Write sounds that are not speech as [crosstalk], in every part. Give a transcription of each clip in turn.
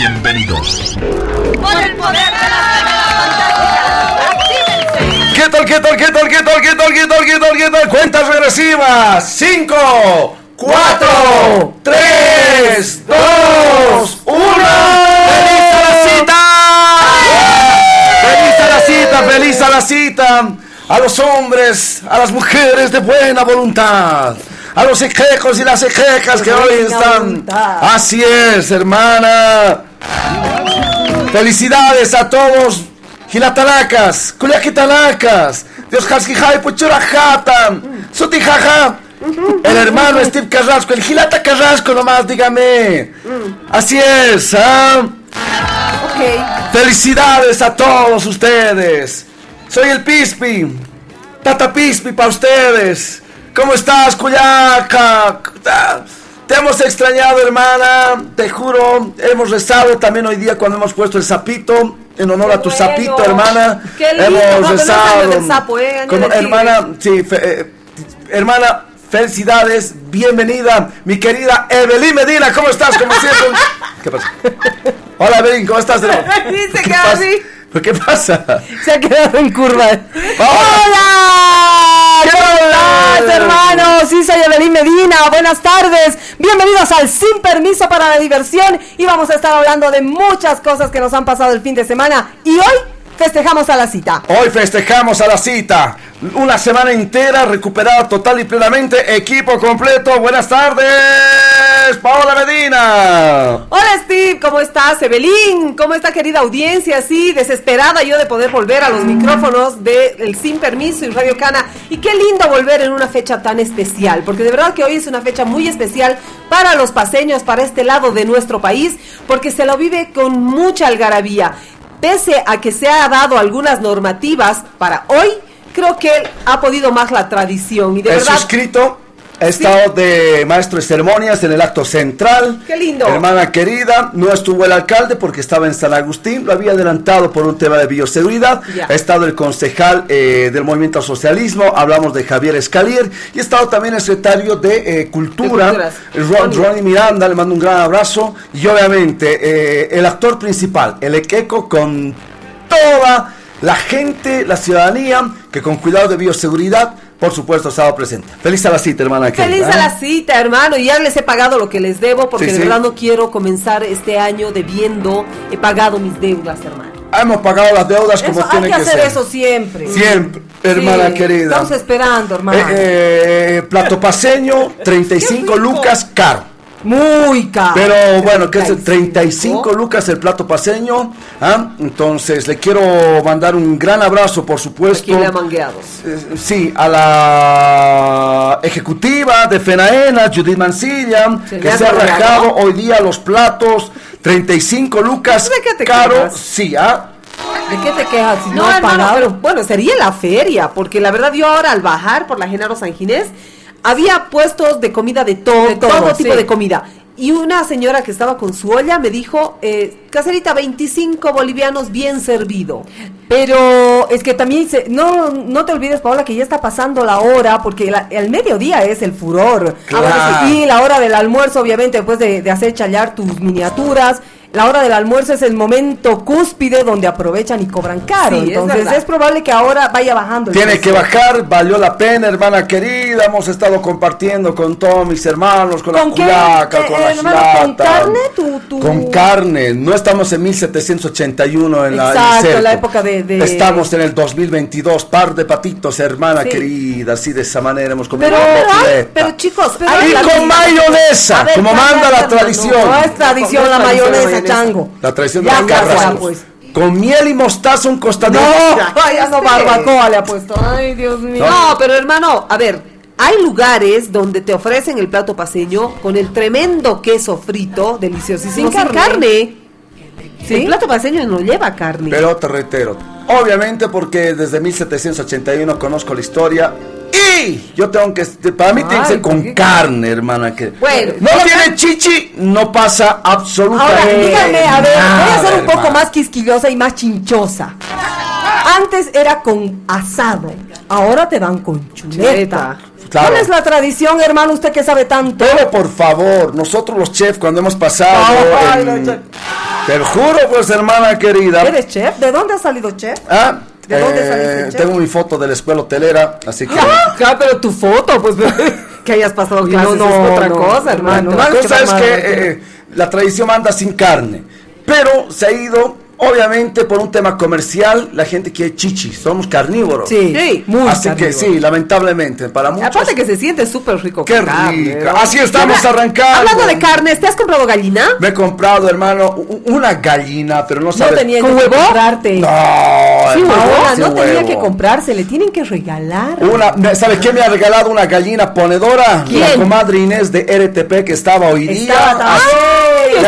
Bienvenidos. Por el poder de las Actívense. ¿Qué tal, qué tal, qué tal, qué tal, qué tal, qué tal, qué tal, qué tal? Cuentas regresivas. 5, 4, 3, 2, 1. ¡Feliz a la cita! ¡Feliz a la cita! ¡Feliz a la cita! A los hombres, a las mujeres de buena voluntad. A los ejecos y las ejecas que hoy están. Así es, hermana. Felicidades a todos. Gilatalacas, Culiaquitalacas, Dios Jasquijay, Puchurajata, Sutijaja. El hermano Steve Carrasco, el Gilata Carrasco nomás, dígame. Así es, ¿ah? Ok. Felicidades a todos ustedes. Soy el Pispi. Tata Pispi para ustedes. ¿Cómo estás, Cuyaca? Te hemos extrañado, hermana. Te juro, hemos rezado también hoy día cuando hemos puesto el sapito. En honor Qué a tu bueno. sapito, hermana. Qué lindo, Hemos no, no rezado. año del sapo, ¿eh? Como hermana, sí, fe- eh, hermana, felicidades, bienvenida, mi querida Evelyn Medina, ¿cómo estás? Como siempre. [laughs] ¿Qué pasa? Hola, Evelyn, ¿cómo estás? se [laughs] ¿Qué queda pasa? así. ¿Pero qué pasa? Se ha quedado en curva. ¡Hola! ¡Hola! ¿Cómo estás, hermanos? Sí, soy Evelyn Medina. Buenas tardes. Bienvenidos al Sin Permiso para la Diversión. Y vamos a estar hablando de muchas cosas que nos han pasado el fin de semana. Y hoy festejamos a la cita. Hoy festejamos a la cita. Una semana entera recuperada total y plenamente. Equipo completo. Buenas tardes, Paola Medina. Hola Steve, ¿cómo estás? Evelyn, ¿cómo está querida audiencia? Sí, desesperada yo de poder volver a los micrófonos de El Sin Permiso y Radio Cana. Y qué lindo volver en una fecha tan especial, porque de verdad que hoy es una fecha muy especial para los paseños, para este lado de nuestro país, porque se lo vive con mucha algarabía. Pese a que se ha dado algunas normativas para hoy, creo que ha podido más la tradición. Y de verdad, suscrito. He estado de maestro de ceremonias en el acto central. Qué lindo. Hermana querida, no estuvo el alcalde porque estaba en San Agustín, lo había adelantado por un tema de bioseguridad. Ha estado el concejal eh, del Movimiento al Socialismo, hablamos de Javier Escalier, y ha estado también el secretario de eh, Cultura, De Ron- Ronnie. Ronnie Miranda, le mando un gran abrazo. Y obviamente eh, el actor principal, el Equeco, con toda la gente, la ciudadanía, que con cuidado de bioseguridad, por supuesto, ha estado presente. Feliz a la cita, hermana. Feliz querida, a ¿eh? la cita, hermano. Y ya les he pagado lo que les debo porque Sí, de sí. verdad no quiero comenzar este año debiendo. He pagado mis deudas, hermano. Hemos pagado las deudas como Eso, hay tiene que que, hacer ser. eso siempre. Siempre, hermana Sí, querida. Estamos esperando, hermano. Eh, eh, plato paseño, 35 rico. lucas caro. Muy caro. Pero bueno, que es el 35. 35 lucas el plato paseño. ¿ah? Entonces le quiero mandar un gran abrazo, por supuesto. ¿Quién le ha mangueado? Eh, Sí, a la ejecutiva de FENAENA, Judith Mancilla, Se que se ha rajado hoy día los platos, 35 lucas, ¿De qué te caro, quejas? sí, ¿ah? ¿De qué te quejas si no, No, has hermano, pagado? pero- Bueno, sería la feria, porque la verdad yo ahora al bajar por la Genaro San Ginés, había puestos de comida de todo, De todo, todo, tipo sí. de comida. Y una señora que estaba con su olla me dijo, eh, caserita, 25 bolivianos bien servido. Pero es que también, se- no, no te olvides, Paola, que ya está pasando la hora, porque la- el mediodía es el furor. Claro. Y la hora del almuerzo, obviamente, después de, de hacer chayar tus miniaturas. La hora del almuerzo es el momento cúspide donde aprovechan y cobran caro. Sí, Entonces es, probable que ahora vaya bajando. el Tiene que bajar, valió la pena, hermana querida. Hemos estado compartiendo con todos mis hermanos, con, ¿Con la qué, culaca, eh, con la hermano, con carne? Tu- tu- Con carne. No estamos en 1781 en la en Exacto, cerco. la época de- de- Estamos en el 2022. Par de patitos, hermana Sí. querida. Así de esa manera hemos comido. Pero, pero, completa. pero chicos, y con mayonesa, ver, como manda la tradición. La no es tradición la mayonesa, chango. La tradición Ya, de la pues. Con miel y mostaza un costadito. No, Ya, [laughs] vaya, no barbacoa le ha puesto. Ay, Dios mío. No. No, pero hermano, a ver, hay lugares donde te ofrecen el plato paseño con el tremendo queso frito, deliciosísimo, Sin sin carne. carne. ¿Sí? El plato paseño no lleva carne. Pero te reitero, obviamente porque desde 1781 conozco la historia y yo tengo que, para mí tiene que ser ¿por con qué? carne, hermana. Que Bueno, no tiene chichi, no pasa Ahora, absolutamente díganme, a ver, voy a ser un poco más quisquillosa y más chinchosa. Antes era con asado, ahora te dan con chuleta. Claro. ¿Cuál es la tradición, hermano? Usted que sabe tanto. Pero por favor, nosotros los chefs cuando hemos pasado Ay, en- no. Te juro, pues, hermana querida. ¿Eres chef? ¿De dónde ha salido chef? Ah, ¿De dónde eh, saliste, chef? tengo mi foto de la escuela hotelera, así que... Ah, pero tu foto, pues [laughs] que hayas pasado clases no, es no, otra no, cosa, hermano. no, La Nada cosa ver es mal, que eh, la tradición manda sin carne, pero se ha ido, obviamente, por un tema comercial, la gente quiere chichi, somos carnívoros. Sí, Sí, muy Así que sí, lamentablemente, para muchos... Aparte que se siente súper rico. Qué carne, rica. ¿no? Así estamos arrancando. Hablando de carnes, ¿te has comprado gallina? Me he comprado, hermano, una gallina, pero no No sabes... tenía ¿Con que huevo? comprarte. No, Sí, sin no tenía que comprarse, le tienen que regalar. Una, me- ¿Sabe qué me ha regalado una gallina ponedora? ¿Quién? La comadre Inés de RTP que estaba hoy día. Estaba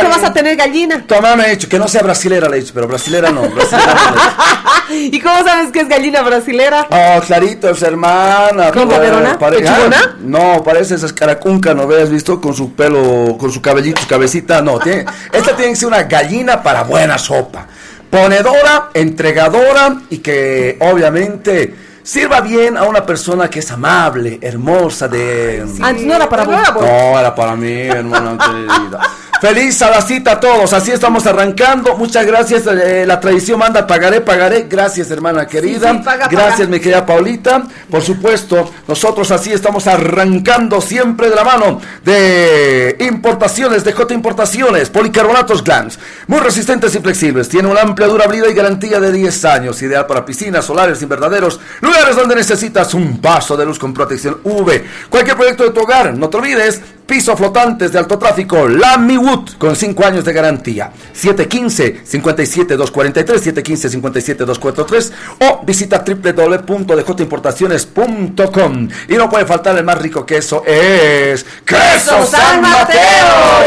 ¿Qué vas a tener gallina? Tu mamá me ha dicho que no sea brasilera, le he dicho, pero brasilera no. brasilera no. [laughs] ¿Y cómo sabes que es gallina brasilera? Oh, clarito, es hermana. ¿Con caderona? pare- ¿Pechugona? Ah, No, parece esa caracunca, ¿no ves? ¿Visto? Con su pelo, con su cabellito, su cabecita. No, tiene, esta tiene que ser una gallina para buena sopa. Ponedora, entregadora y que obviamente sirva bien a una persona que es amable, hermosa, de... Antes no era para vos. No, era para mí, hermano querida. Feliz a la cita a todos, así estamos arrancando. Muchas gracias, eh, la tradición manda, pagaré, pagaré. Gracias, hermana querida. sí, paga, gracias, paga. mi querida Paulita. Por supuesto, nosotros así estamos arrancando siempre de la mano de importaciones, de J Importaciones, policarbonatos Glans. Muy resistentes y flexibles. Tiene una amplia durabilidad y garantía de 10 años. Ideal para piscinas, solares, invernaderos, lugares donde necesitas un vaso de luz con protección UV. Cualquier proyecto de tu hogar, no te olvides. Piso flotantes de alto tráfico, Lamy Wood, con 5 años de garantía. 715-57-243, 715-57-243 o visita www.djimportaciones.com. Y no puede faltar el más rico queso, es ¡Queso San Mateo!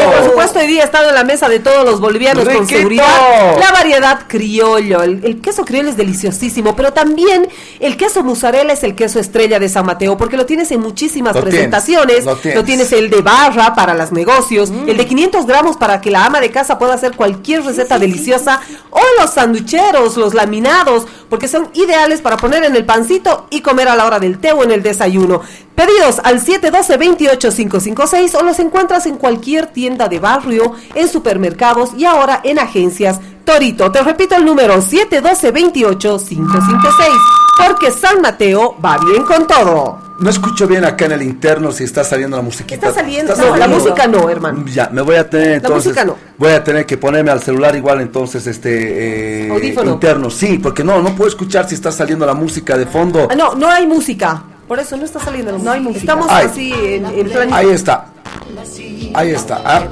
Y por supuesto, hoy día ha estado en la mesa de todos los bolivianos con ¡Riquito! seguridad. La variedad criollo. El, el queso criollo es deliciosísimo, pero también el queso mozzarella es el queso estrella de San Mateo, porque lo tienes en muchísimas Lo tienes, presentaciones. lo tienes. tienes el de barra para los negocios, el de 500 gramos para que la ama de casa pueda hacer cualquier receta deliciosa, o los sanducheros, los laminados, porque son ideales para poner en el pancito y comer a la hora del té o en el desayuno. Pedidos al 712-28556 o los encuentras en cualquier tienda de barrio, en supermercados y ahora en agencias Torito. Te repito el número 712-28556, porque San Mateo va bien con todo. No escucho bien acá en el interno si está saliendo la musiquita. Está saliendo, ¿Está está No, la música no, hermano. Ya, me voy a tener entonces. música no. Voy a tener que ponerme al celular igual entonces este eh, Audífono. interno. Sí, porque no, no puedo escuchar si está saliendo la música de fondo. Ah, no, no hay música. Por eso no está saliendo la No hay música. Estamos Ay. así en, en plan. Ahí está. Ahí está. Ah,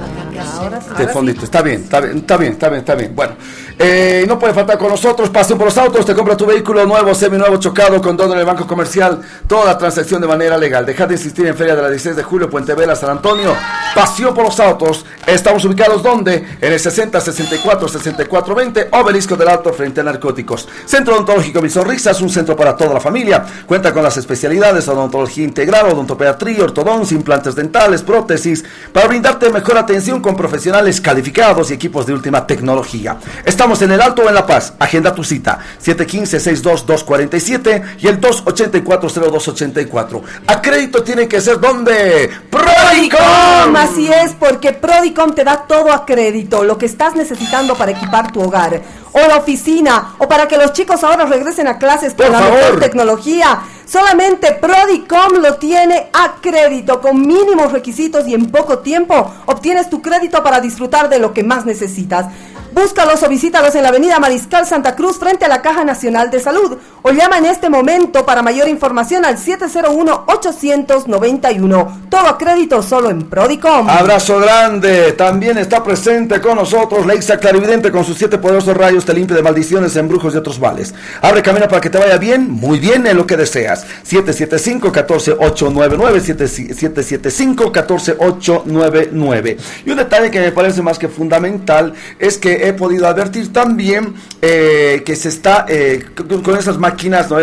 de fondito. Está bien, está bien, está bien, está bien, está bien. Bueno, eh, no puede faltar con nosotros. Pasión por los autos. Te compra tu vehículo nuevo, seminuevo, chocado, con todo en el banco comercial. Toda la transacción de manera legal. Deja de insistir en Feria de la 16 de julio, Puente Vela, San Antonio. Pasión por los autos. Estamos ubicados donde? En el 60 64 64 20, Obelisco del Alto frente a narcóticos. Centro Odontológico Mi Sonrisa un centro para toda la familia. Cuenta con las especialidades odontología integral, odontopediatría, ortodoncia, implantes dentales, prótesis, para brindarte mejor atención con profesionales calificados y equipos de última tecnología. Estamos en el Alto o en La Paz. Agenda tu cita. 715-62247 y el 284-0284. A crédito tiene que ser donde? Prodicom. Así es, porque Prodicom te da todo a crédito, lo que estás necesitando para equipar tu hogar, o la oficina, o para que los chicos ahora regresen a clases con Por la favor. mejor tecnología. Solamente Prodicom lo tiene a crédito, con mínimos requisitos y en poco tiempo obtienes tu crédito para disfrutar de lo que más necesitas. Búscalos o visítalos en la avenida Mariscal Santa Cruz frente a la Caja Nacional de Salud o llama en este momento para mayor información al 701-891. Todo a crédito solo en Prodicom. Abrazo grande. También está presente con nosotros Leixa Clarividente con sus siete poderosos rayos. Te limpia de maldiciones, embrujos y otros males. Abre camino para que te vaya bien, muy bien en lo que deseas. 775-14899. 775-14899. Y un detalle que me parece más que fundamental es que he podido advertir también eh, que se está eh, con, esas máquinas ¿no?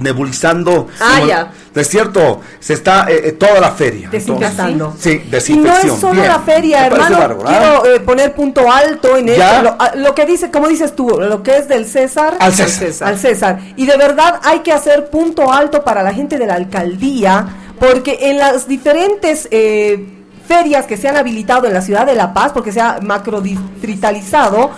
nebulizando. Ah, Como- ya. Es cierto, se está eh, eh, toda la feria. Desinfectando. Sí, Y no desinfección. es solo Bien. la feria, Me hermano. bárbaro, ¿ah? Quiero eh, poner punto alto en esto. Lo, a- lo que dice, como dices tú, lo que es del César. Al César. Al César. Y de verdad hay que hacer punto alto para la gente de la alcaldía, porque en las diferentes eh, ferias que se han habilitado en la ciudad de La Paz, porque se ha macrodistritalizado,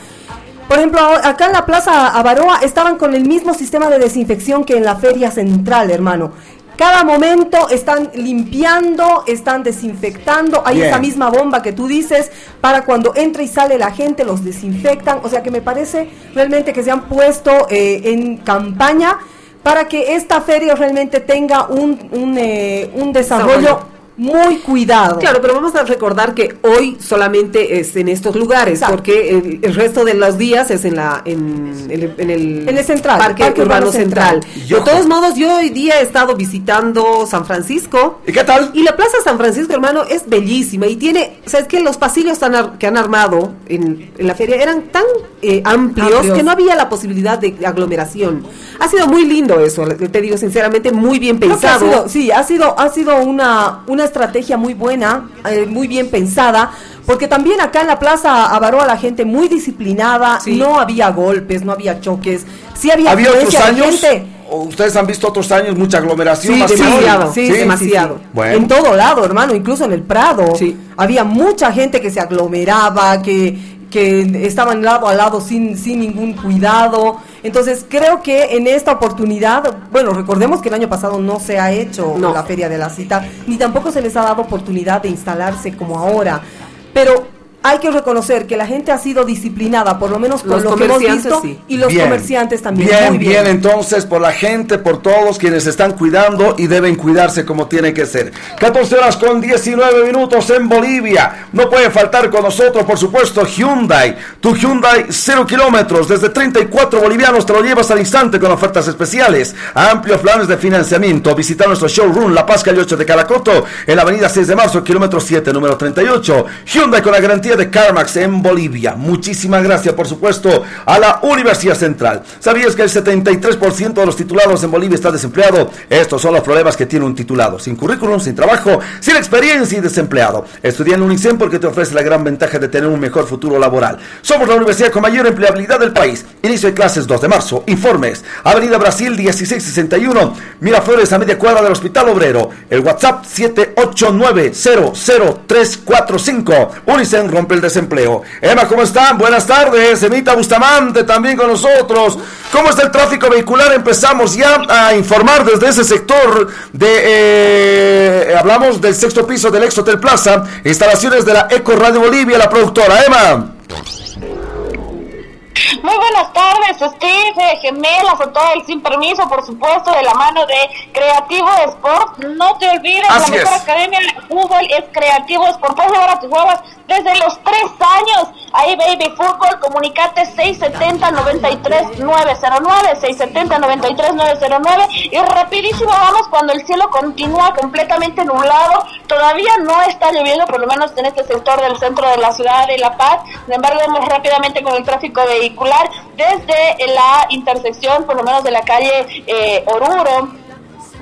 por ejemplo, acá en la Plaza Avaroa estaban con el mismo sistema de desinfección que en la feria central, hermano. Cada momento están limpiando, están desinfectando. Hay esa misma bomba que tú dices para cuando entra y sale la gente, los desinfectan. O sea que me parece realmente que se han puesto eh, en campaña para que esta feria realmente tenga un, un, eh, un desarrollo muy cuidado. Claro, pero vamos a recordar que hoy solamente es en estos lugares, porque el, resto de los días es en la en, el, en el, central, Parque, Urbano, Central. De todos modos, yo hoy día he estado visitando San Francisco. ¿Y qué tal? Y la Plaza San Francisco, hermano, es bellísima y tiene, o sea, es que los pasillos que han armado en, la feria eran tan eh, amplios, que no había la posibilidad de aglomeración. Ha sido muy lindo eso, te digo sinceramente, muy bien pensado. sí, ha sido, ha sido una, una estrategia muy buena, eh, muy bien pensada, porque también acá en la plaza avaró a la gente muy disciplinada, no había golpes, no había choques, sí había, ¿Había otros años? ¿Ustedes han visto otros años mucha aglomeración? Sí, demasiado, sí, demasiado. En todo lado, hermano, incluso en el Prado. Había mucha gente que se aglomeraba, que, que estaban lado a lado sin, sin ningún cuidado. Entonces creo que en esta oportunidad, bueno, recordemos que el año pasado no se ha hecho la Feria de la Cita, ni tampoco se les ha dado oportunidad de instalarse como ahora. Pero hay que reconocer que la gente ha sido disciplinada, por lo menos por lo que hemos visto, y los comerciantes también. Bien, bien, entonces, por la gente, por todos quienes están cuidando y deben cuidarse como tiene que ser. 14 horas con 19 minutos en Bolivia. No puede faltar con nosotros, por supuesto, Hyundai. Tu Hyundai 0 kilómetros, desde 34 bolivianos te lo llevas al instante con ofertas especiales. Amplios planes de financiamiento. Visita nuestro showroom La Paz Calle 8 de Caracoto, en la avenida 6 de marzo, kilómetro 7, número 38. Hyundai con la garantía de CarMax en Bolivia. Muchísimas gracias, por supuesto, a la Universidad Central. ¿Sabías que el 73% de los titulados en Bolivia está desempleado? Estos son los problemas que tiene un titulado. Sin currículum, sin trabajo, sin experiencia y desempleado. Estudia en UNICEN porque te ofrece la gran ventaja de tener un mejor futuro laboral. Somos la universidad con mayor empleabilidad del país. Inicio de clases 2 de marzo. Informes. Avenida Brasil 1661. Miraflores a media cuadra del Hospital Obrero. El WhatsApp 789-00345. Unicen rompe el desempleo. Emma, ¿cómo están? Buenas tardes. Emita Bustamante también con nosotros. ¿Cómo está el tráfico vehicular? Empezamos ya a informar desde ese sector de... Eh, hablamos del sexto piso del Ex Hotel Plaza, instalaciones de la Eco Radio Bolivia, la productora. Emma. Muy buenas tardes, Steve, gemelas o todo el sin permiso, por supuesto, de la mano de Creativo Sport. No te olvides, la mejor academia de fútbol es Creativo Sport. Puedes llevar a tus desde los tres años. Ahí, Baby Fútbol, comunicate 670-93-909, 670-93-909. Y rapidísimo vamos cuando el cielo continúa completamente nublado. Todavía no está lloviendo, por lo menos en este sector del centro de la ciudad de La Paz. Sin embargo, vamos rápidamente con el tráfico vehicular desde la intersección, por lo menos de la calle eh, Oruro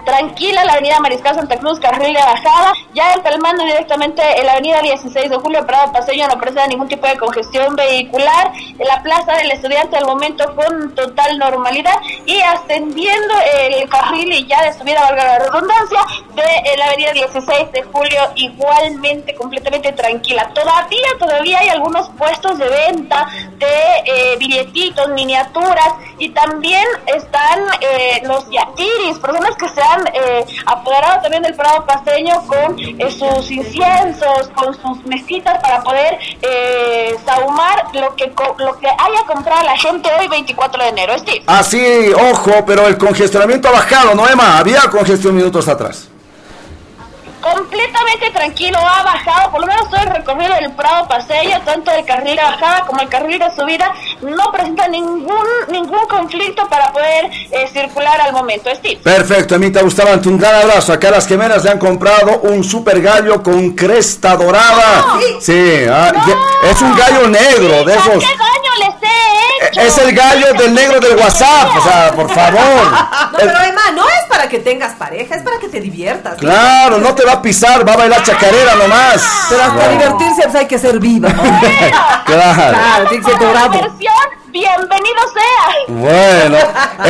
tranquila la avenida Mariscal Santa Cruz, carril de bajada, ya empalmando directamente en la avenida 16 de julio, Prado Paseño no presenta ningún tipo de congestión vehicular, la plaza del estudiante al momento con total normalidad. Y ascendiendo el carril y ya de subida, valga la redundancia, de la avenida 16 de julio igualmente completamente tranquila. Todavía, todavía hay algunos puestos de venta de eh, billetitos, miniaturas. Y también están eh, los yatiris, personas que se han eh, apoderado también del Prado Paseño con eh, sus inciensos, con sus mesitas para poder eh, sahumar lo que, lo que haya comprado la gente hoy 24 de enero. Steve. Así, ojo, pero el congestionamiento ha bajado, ¿no, Emma? Había congestión minutos atrás completamente tranquilo, ha bajado, por lo menos todo el recorrido del Prado Paseo, tanto el carril de bajada como el carril de subida, no presenta ningún ningún conflicto para poder eh, circular al momento. Steve. Perfecto, Emita Bustamante, un gran abrazo. Acá las gemelas le han comprado un super gallo con cresta dorada. Sí, ah, es un gallo negro de esos. ¿Qué gallo les he hecho? [laughs] Es el gallo del negro del WhatsApp, o sea, por favor. [laughs] No, pero Emma, no es para que tengas pareja, es para que te diviertas. Claro, no te va a pisar, va a bailar chacarera nomás. Pero para divertirse pues, hay que ser viva. [laughs] claro. tiene que ser bienvenido sea. Bueno,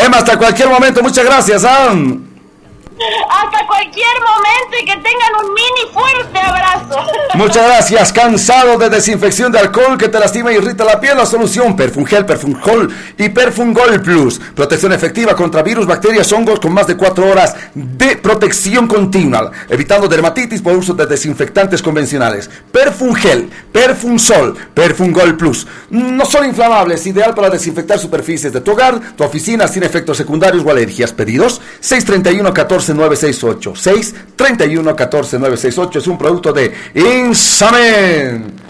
Emma, hasta cualquier momento, muchas gracias. ¿ah? Hasta cualquier momento y que tengan un mini fuerte abrazo. Muchas gracias. Cansado de desinfección de alcohol que te lastima y irrita la piel, la solución Perfungel, Perfungol y Perfungol Plus. Protección efectiva contra virus, bacterias, hongos con más de 4 horas de protección continua, evitando dermatitis por uso de desinfectantes convencionales. Perfungel, Perfungsol, Perfungol Plus. No son inflamables, ideal para desinfectar superficies de tu hogar, tu oficina sin efectos secundarios o alergias. Pedidos 631 14 968. 631 14 968 es un producto de Insamen.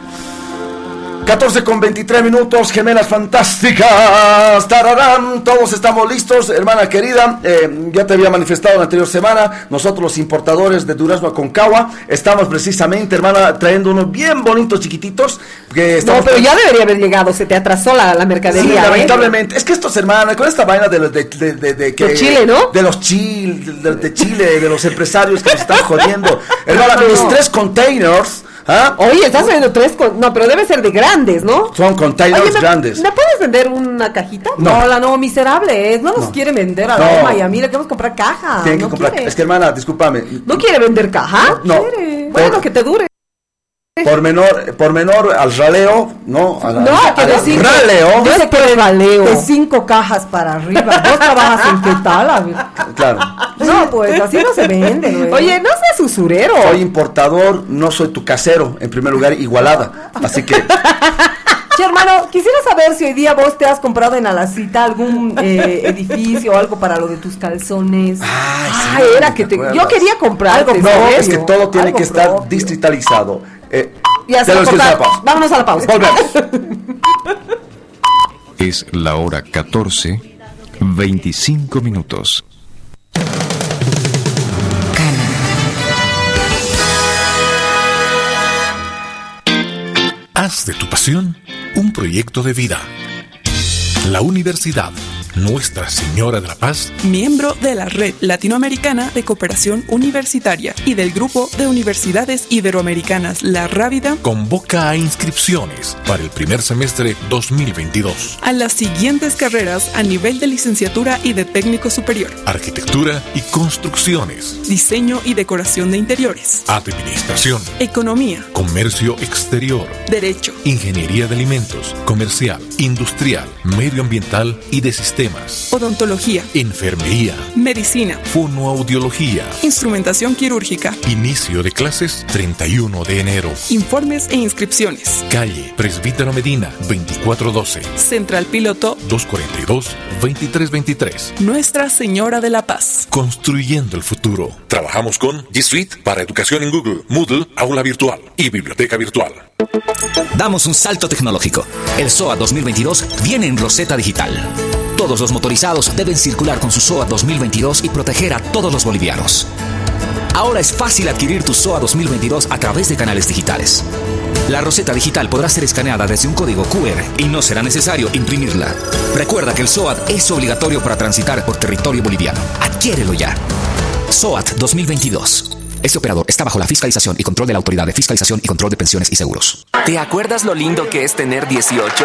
14 con 23 minutos, gemelas fantásticas. Tararán, todos estamos listos, hermana querida. eh, ya te había manifestado la anterior semana. Nosotros, los importadores de Durazno Aconcagua, estamos precisamente, hermana, trayendo unos bien bonitos chiquititos. Que No, pero ya debería haber llegado, se te atrasó la, la Sí, mercadería. ¿eh? lamentablemente. Es que estos hermanos, con esta vaina de, los- de, de, de- de que- Chile, ¿no? De los Chile, de, Chile, de los empresarios que nos están jodiendo. [laughs] Hermana, No. mis tres containers, ¿ah? Oye, estás vendiendo tres con... No, pero debe ser de grandes, ¿no? Son containers Oye, ¿me, grandes. ¿me puedes vender una cajita? No. No, la no, miserable es. No nos No. quiere vender a No. Roma y a mí le queremos comprar caja. Tienen que no comprar. quiere. Es que hermana, discúlpame. ¿No quiere vender caja? No. quiere. Bueno, que te dure. Por menor, por menor al raleo, ¿no? Al, No, al- que al decir- raleo. Yo sé que valeo. De cinco cajas para arriba. ¿Vos trabajas en qué tal? A ver. Claro. No, pues así no se vende, güey. Oye, no seas usurero. Soy importador, no soy tu casero. En primer lugar, igualada. Así que. [laughs] Che, hermano, quisiera saber si hoy día vos te has comprado en Alacita algún eh, edificio o algo para lo de tus calzones. Ay, sí, Ah, era que ¿te? Yo quería comprar Algo No, propio, es que todo tiene que estar distritalizado. Eh, Ya se te va lo a cortar. escucho a la pausa. Vámonos a la pausa. Volvemos. [laughs] Es la hora 14, 25 minutos. Haz de tu pasión un proyecto de vida. La Universidad Nuestra Señora de la Paz. Miembro de la Red Latinoamericana de Cooperación Universitaria y del Grupo de Universidades Iberoamericanas La Rábida convoca a inscripciones para el primer semestre 2022. a las siguientes carreras a nivel de licenciatura y de técnico superior, Arquitectura y construcciones, diseño y decoración de interiores, administración, economía, comercio exterior, derecho, ingeniería de alimentos, comercial, industrial, medioambiental y de sistemas, odontología, enfermería, medicina, fonoaudiología. instrumentación quirúrgica, Inicio de clases 31 de enero. informes e inscripciones. Calle Presbítero Medina 2412 Central Piloto 242 2323. Nuestra Señora de la Paz. Construyendo el futuro. Trabajamos con G Suite para educación en Google, Moodle, aula virtual y biblioteca virtual. Damos un salto tecnológico. El SOA 2022 viene en Rosetta Digital. Todos los motorizados deben circular con su SOA 2022 y proteger a todos los bolivianos. Ahora es fácil adquirir tu SOA 2022 a través de canales digitales. La Rosetta Digital podrá ser escaneada desde un código QR y no será necesario imprimirla. Recuerda que el SOAT es obligatorio para transitar por territorio boliviano. Adquiérelo ya. SOAT 2022. Este operador está bajo la fiscalización y control de la Autoridad de Fiscalización y Control de Pensiones y Seguros. ¿Te acuerdas lo lindo que es tener 18?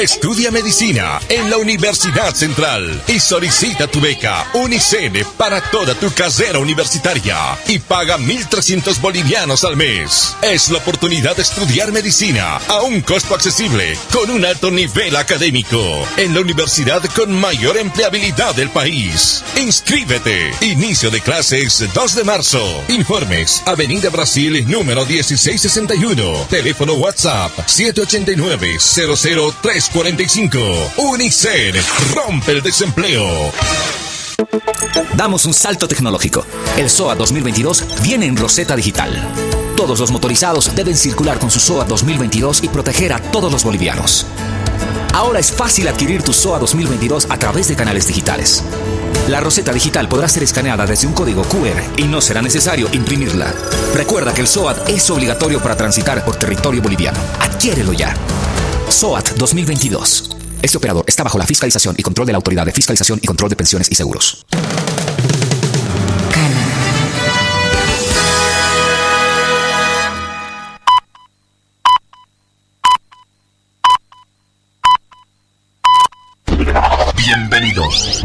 Estudia medicina en la Universidad Central y solicita tu beca Unicene para toda tu carrera universitaria y paga 1.300 bolivianos al mes. Es la oportunidad de estudiar medicina a un costo accesible con un alto nivel académico en la universidad con mayor empleabilidad del país. Inscríbete. Inicio de clases 2 de marzo. Informes Avenida Brasil número 1661. Teléfono WhatsApp 789 00345 Unicen rompe el desempleo. Damos un salto tecnológico. El SOA 2022 viene en Rosetta Digital. Todos los motorizados deben circular con su SOA 2022 y proteger a todos los bolivianos. Ahora es fácil adquirir tu SOA 2022 a través de canales digitales. La Roseta Digital podrá ser escaneada desde un código QR y no será necesario imprimirla. Recuerda que el SOAT es obligatorio para transitar por territorio boliviano. Adquiérelo ya. SOAT 2022. Este operador está bajo la fiscalización y control de la Autoridad de Fiscalización y Control de Pensiones y Seguros. Bienvenidos.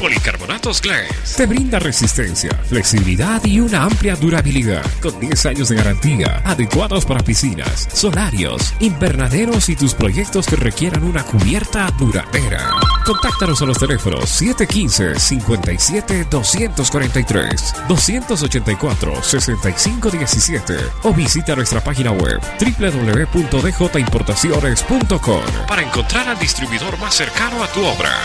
Policarbonatos Glass te brinda resistencia, flexibilidad y una amplia durabilidad con 10 años de garantía, adecuados para piscinas, solarios, invernaderos y tus proyectos que requieran una cubierta duradera. Contáctanos a los teléfonos 715-57-243, 284-6517 o visita nuestra página web www.djimportaciones.com para encontrar al distribuidor más cercano a tu obra.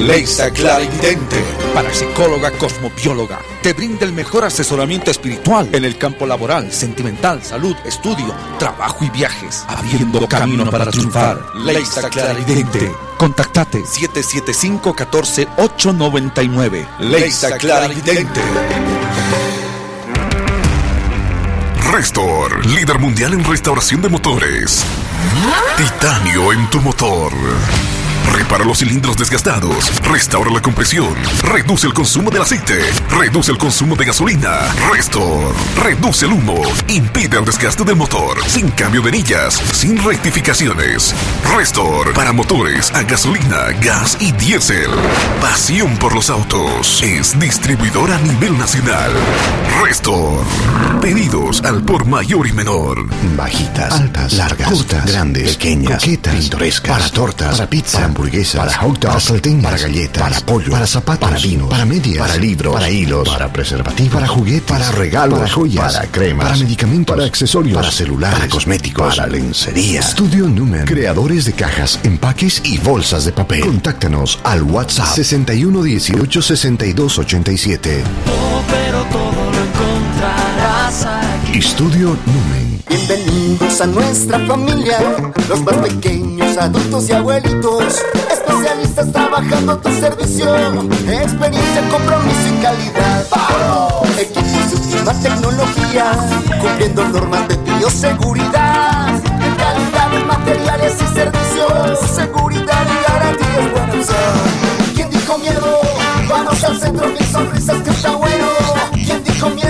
Leisa Clarividente, parapsicóloga cosmobióloga, te brinda el mejor asesoramiento espiritual en el campo laboral, sentimental, salud, estudio, trabajo y viajes, abriendo camino para triunfar. Leisa Clarividente, contactate 775-14-899. Leisa Clarividente. Restor, líder mundial en restauración de motores. Titanio en tu motor. Repara los cilindros desgastados, restaura la compresión, reduce el consumo del aceite, reduce el consumo de gasolina, Restor, reduce el humo, impide el desgaste del motor, sin cambio de anillas, sin rectificaciones. Restor, para motores a gasolina, gas y diésel. Pasión por los autos, es distribuidor a nivel nacional. Restor, pedidos al por mayor y menor. Bajitas, altas, largas, cortas, grandes, pequeñas, coquetas, pintorescas, para tortas, para pizza, hamburguesas, para hot dogs, para salteñas, para galletas, para pollo, para zapatos, para vinos, para medias, para libros, para hilos, para preservativos, para juguetes, para regalos, para joyas, para cremas, para medicamentos, para accesorios, para celulares, para cosméticos, para lencería. Estudio Numen, creadores de cajas, empaques y bolsas de papel. Contáctanos al WhatsApp 61 18 62 87. pero todo lo encontrarás aquí. Estudio Numen. Bienvenidos a nuestra familia, los más pequeños, adultos y abuelitos, especialistas trabajando a tu servicio, experiencia, compromiso y calidad. ¡Vamos! Equipos de última tecnología, cumpliendo normas de bioseguridad, calidad, materiales y servicios, seguridad y garantías buenas. ¿Quién dijo miedo? Vamos al centro, mil sonrisas que está bueno. ¿Quién dijo miedo?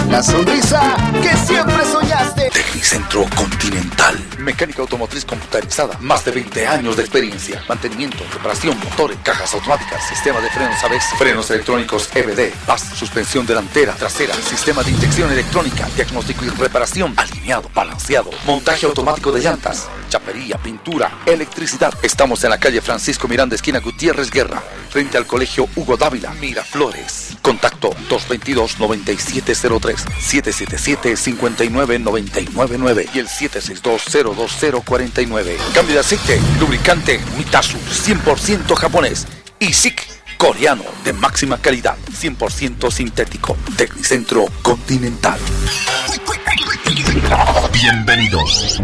La sonrisa que siempre soñaste. Tecnicentro Continental. Mecánica automotriz computarizada. Más de 20 años de experiencia. Mantenimiento, reparación, motores, cajas automáticas, sistema de frenos ABS, frenos electrónicos EBD, PAS, suspensión delantera, trasera, sistema de inyección electrónica, diagnóstico y reparación, alineado, balanceado, montaje automático de llantas, chapería, pintura, electricidad. Estamos en la calle Francisco Miranda, esquina Gutiérrez Guerra, frente al colegio Hugo Dávila, Miraflores. Contacto 222-9703, 777-59999 y el 762-02049. Cambio de aceite, lubricante Mitasu, 100% japonés. Y SIC, coreano, de máxima calidad, 100% sintético. Tecnicentro Continental. Bienvenidos.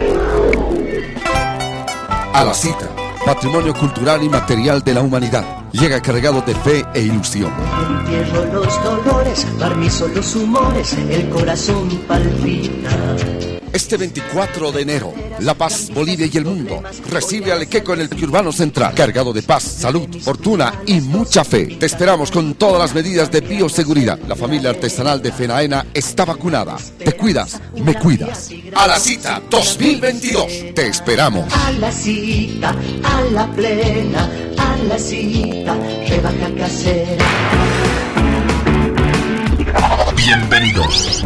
A la cita. Patrimonio cultural y material de la humanidad. Llega cargado de fe e ilusión. Entierro los dolores, barnizo los humores, el corazón palpita. Este 24 de enero, La Paz, Bolivia y el mundo recibe al Equeco en el Urbano Central, cargado de paz, salud, fortuna y mucha fe. Te esperamos con todas las medidas de bioseguridad. La familia artesanal de Fenaena está vacunada. Te cuidas, me cuidas. A la cita 2022. Te esperamos. A la cita, a la plena, a la cita, rebaja casera. Bienvenidos.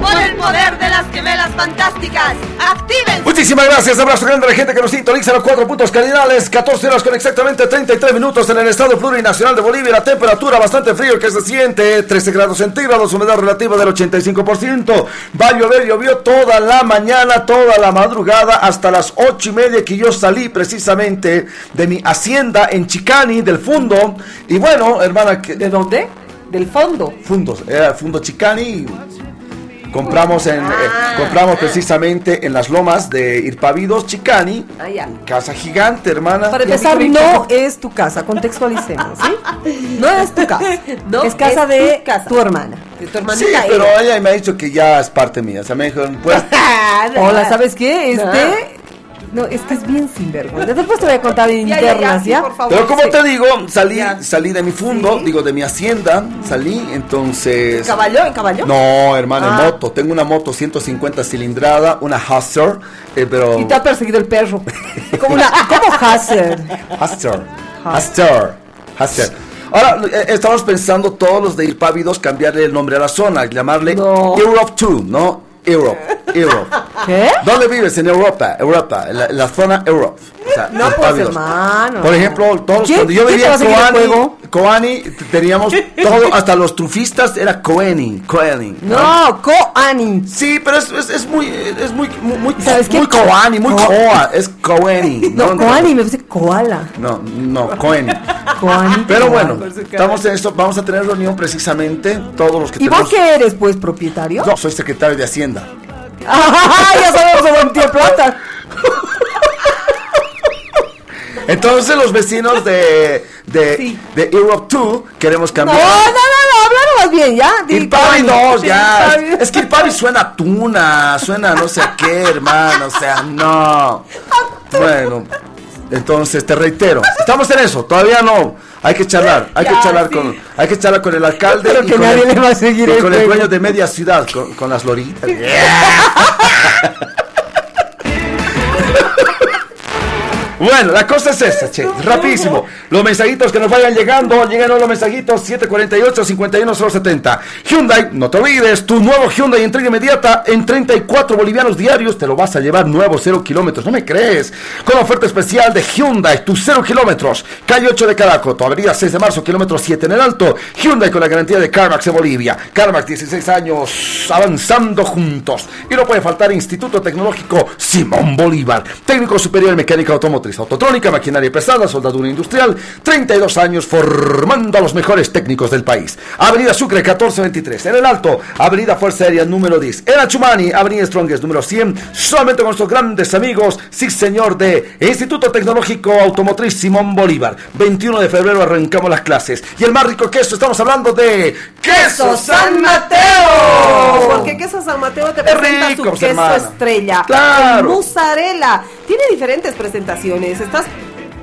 Por el poder de las gemelas fantásticas, activen. Muchísimas gracias, abrazo grande a la gente que nos sintoniza los cuatro puntos cardinales, 14 horas con exactamente 33 minutos en el estado plurinacional de Bolivia, la temperatura bastante frío que se siente, 13 grados centígrados, humedad relativa del 85%, va a llover, llovió toda la mañana, toda la madrugada, hasta las 8 y media que yo salí precisamente de mi hacienda en Chicani, del fondo, y bueno, hermana, ¿de dónde? Del fondo. Fundos, era Fundo Chicani. Compramos en eh, compramos precisamente en las lomas de Irpavidos Chicani. Ah, ya. Casa gigante, hermana. Para empezar, no es tu casa, contextualicemos, ¿sí? No es tu casa. [laughs] No es casa es de tu casa. tu hermana. De tu Sí, pero ella. ella me ha dicho que ya es parte mía. O sea, me dijo, pues, [laughs] Hola, ¿sabes qué? Este. No. No, es que es bien sinvergüenza. Después te voy a contar en Ya, ya, ya, internas, sí, ¿ya? Pero como Sí. te digo, salí, salí de mi fondo, digo, de mi hacienda, salí, entonces... ¿Caballó? ¿En caballó? No, hermano, en Ah. moto. Tengo una moto 150 cilindrada, una Hustler, eh, pero... Y te ha perseguido el perro. Como una. ¿Cómo Hazard? Hustler. Hustler. Hustler. Ahora, eh, estamos pensando todos los de Irpávidos cambiarle el nombre a la zona, llamarle Europe 2, ¿no? Europe, Europe. ¿Qué? ¿Dónde vives? En Europa, Europa, en la, en la zona Europe. O sea, No, pues, hermano. Por ejemplo, todos ¿Quién- cuando yo vivía en Coani, teníamos [laughs] todo, hasta los trufistas era Coeni, Coeni. No, Coani. Sí, pero es, es, es muy, es muy, muy, muy, ¿Sabes qué? muy Coani, muy Co- Coa, es Coeni. [laughs] No, Coani, me parece koala. No, no, Coeni. Coani. Pero bueno, estamos en esto, vamos a tener reunión precisamente, todos los que ¿Y tenemos... vos qué eres, pues, propietario? No, soy secretario de Hacienda. ¡Ah, ya sabemos de tiene plata! Entonces los vecinos de, de, de Europe 2 queremos No, cambiar... no, no, no, hablaron más bien, ¿ya? Irpavi Coani. 2, ya. Es que Irpavi suena a tuna, suena a no sé a qué, hermano. O sea, no. Bueno, entonces te reitero, estamos en eso, todavía no. Hay que charlar, hay que charlar sí. con, hay que charlar con el alcalde y que con, nadie el, le va a seguir y el con el juego. dueño de media ciudad, con, con las loritas. [laughs] [laughs] Bueno, la cosa es esta, che, rapidísimo. Los mensajitos que nos vayan llegando, llegaron los mensajitos 748-51070. Hyundai, no te olvides, tu nuevo Hyundai entrega inmediata en 34 bolivianos diarios, te lo vas a llevar nuevo, 0 kilómetros, ¿no me crees? Con oferta especial de Hyundai, tus 0 kilómetros, calle 8 de Caracoto, avenida 6 de marzo, kilómetro 7 en el Alto. Hyundai con la garantía de CarMax en Bolivia. CarMax, 16 años, avanzando juntos. Y no puede faltar Instituto Tecnológico Simón Bolívar, técnico superior en mecánica automotriz, autotrónica, maquinaria pesada, soldadura industrial, 32 años formando a los mejores técnicos del país. Avenida Sucre 1423, en el Alto, Avenida Fuerza Aérea número 10, en Achumani, Avenida Strongest número 100, solamente con nuestros grandes amigos, sí señor, de Instituto Tecnológico Automotriz Simón Bolívar. 21 de febrero arrancamos las clases. Y el más rico queso, estamos hablando de Queso San Mateo. Porque queso San Mateo te Es presenta rico, su queso hermana. estrella. Claro. el mozzarella. Tiene diferentes presentaciones. Estás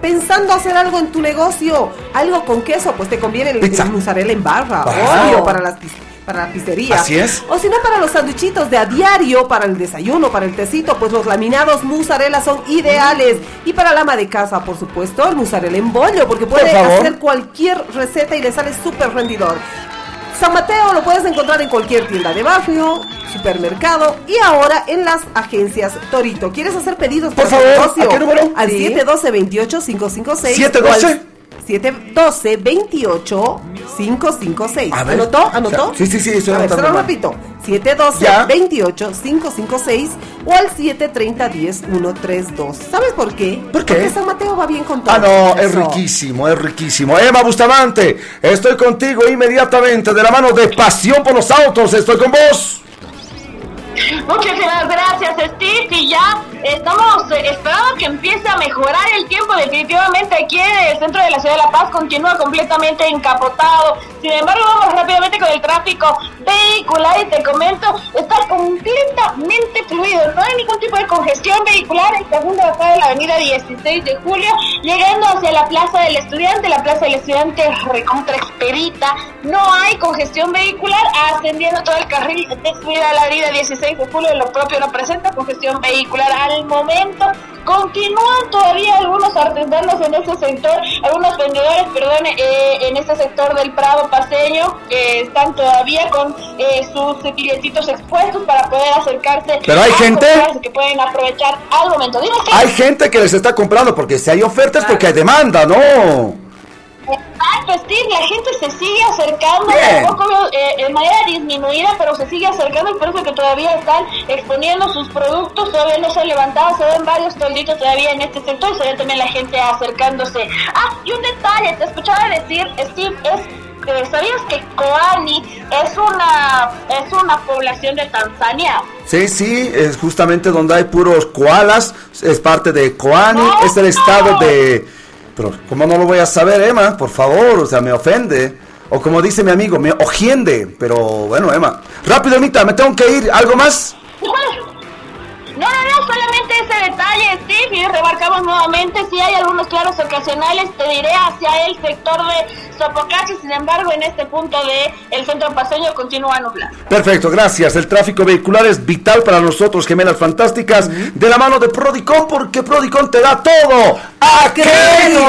pensando hacer algo en tu negocio, algo con queso, pues te conviene el, el mozzarella en barra, obvio, para las para la pizzería. Así es. O si no, para los sanduichitos de a diario, para el desayuno, para el tecito, pues los laminados mozzarella son ideales. Y para la ama de casa, por supuesto, el mozzarella en bollo, porque puede hacer cualquier receta y le sale súper rendidor. San Mateo lo puedes encontrar en cualquier tienda de barrio, supermercado y ahora en las agencias Torito. ¿Quieres hacer pedidos Por favor? ¿a qué número? Al Sí. 712-28-556. 712. 712-28-556. A ver. ¿Anotó? ¿Anotó? Sí, sí, sí, estoy A ver, se lo repito. Ya. 712-28-556 o al 730-10132. ¿Sabes por qué? ¿Por qué? Porque San Mateo va bien con todo. Ah, no, es Eso. riquísimo, es riquísimo. Emma Bustamante, estoy contigo inmediatamente de la mano de Pasión por los Autos. Estoy con vos. Muchísimas gracias, Steve. Y ya estamos eh, esperando que empiece a mejorar el tiempo. Definitivamente aquí en el centro de la ciudad de La Paz continúa completamente encapotado. Sin embargo, vamos rápidamente con el tráfico vehicular y te comento, está completamente fluido. No hay ningún tipo de congestión vehicular en segunda bajada de la avenida 16 de julio, llegando hacia la plaza del estudiante. La plaza del estudiante es recontra expedita. No hay congestión vehicular, ascendiendo todo el carril de subida a la avenida 16 de julio. Lo propio no presenta congestión vehicular al momento. Continúan todavía algunos artesanos en ese sector, algunos vendedores, perdón, eh, en este sector del Prado paseño, que están todavía con eh, sus billetitos expuestos para poder acercarse. Pero hay a gente- que pueden aprovechar al momento. Dime. Hay gente que les está comprando porque si hay ofertas porque hay demanda, ¿no? Exacto, Steve, la gente se sigue acercando, poco eh, de manera disminuida, pero se sigue acercando y por eso que todavía están exponiendo sus productos, todavía no se han levantado, se ven varios tolditos todavía en este sector y se ve también la gente acercándose. Ah, y un detalle, te escuchaba decir, Steve, es eh, ¿sabías que Koani es una es una población de Tanzania? Sí, sí, es justamente donde hay puros koalas, es parte de Koani, es el estado de... Pero, ¿cómo no lo voy a saber, Emma? Por favor, o sea, me ofende. O como dice mi amigo, me ojiende. Pero bueno, Emma. Rápido, Anita, me tengo que ir. ¿Algo más? No, no, no, solamente ese detalle, Steve, y remarcamos nuevamente, si hay algunos claros ocasionales, te diré hacia el sector de Sopocachi, sin embargo, en este punto de el centro paseño continúa nublado. Perfecto, gracias. El tráfico vehicular es vital para nosotros, gemelas fantásticas, de la mano de Prodicom, porque Prodicom te da todo. ¡A crédito!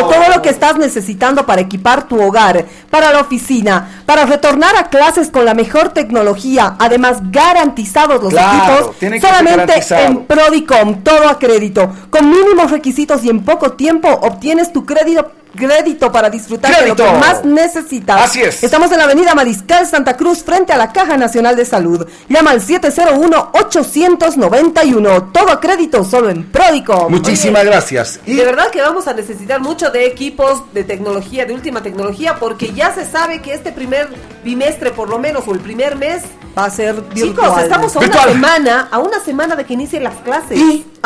Todo lo que estás necesitando para equipar tu hogar, para la oficina, para retornar a clases con la mejor tecnología, además garantizados los Claro, equipos, solamente en Prodicom, todo a crédito, con mínimos requisitos y en poco tiempo obtienes tu crédito crédito para disfrutar de lo que más necesitas. Así es. Estamos en la avenida Mariscal Santa Cruz frente a la Caja Nacional de Salud. Llama al 701-891. Todo a crédito solo en Prodicom. Muchísimas gracias. De verdad que vamos a necesitar mucho de equipos de tecnología, de última tecnología, porque ya se sabe que este primer bimestre, por lo menos, o el primer mes, va a ser Chicos, virtual. estamos a Virtual. una semana, a una semana de que inicien las clases.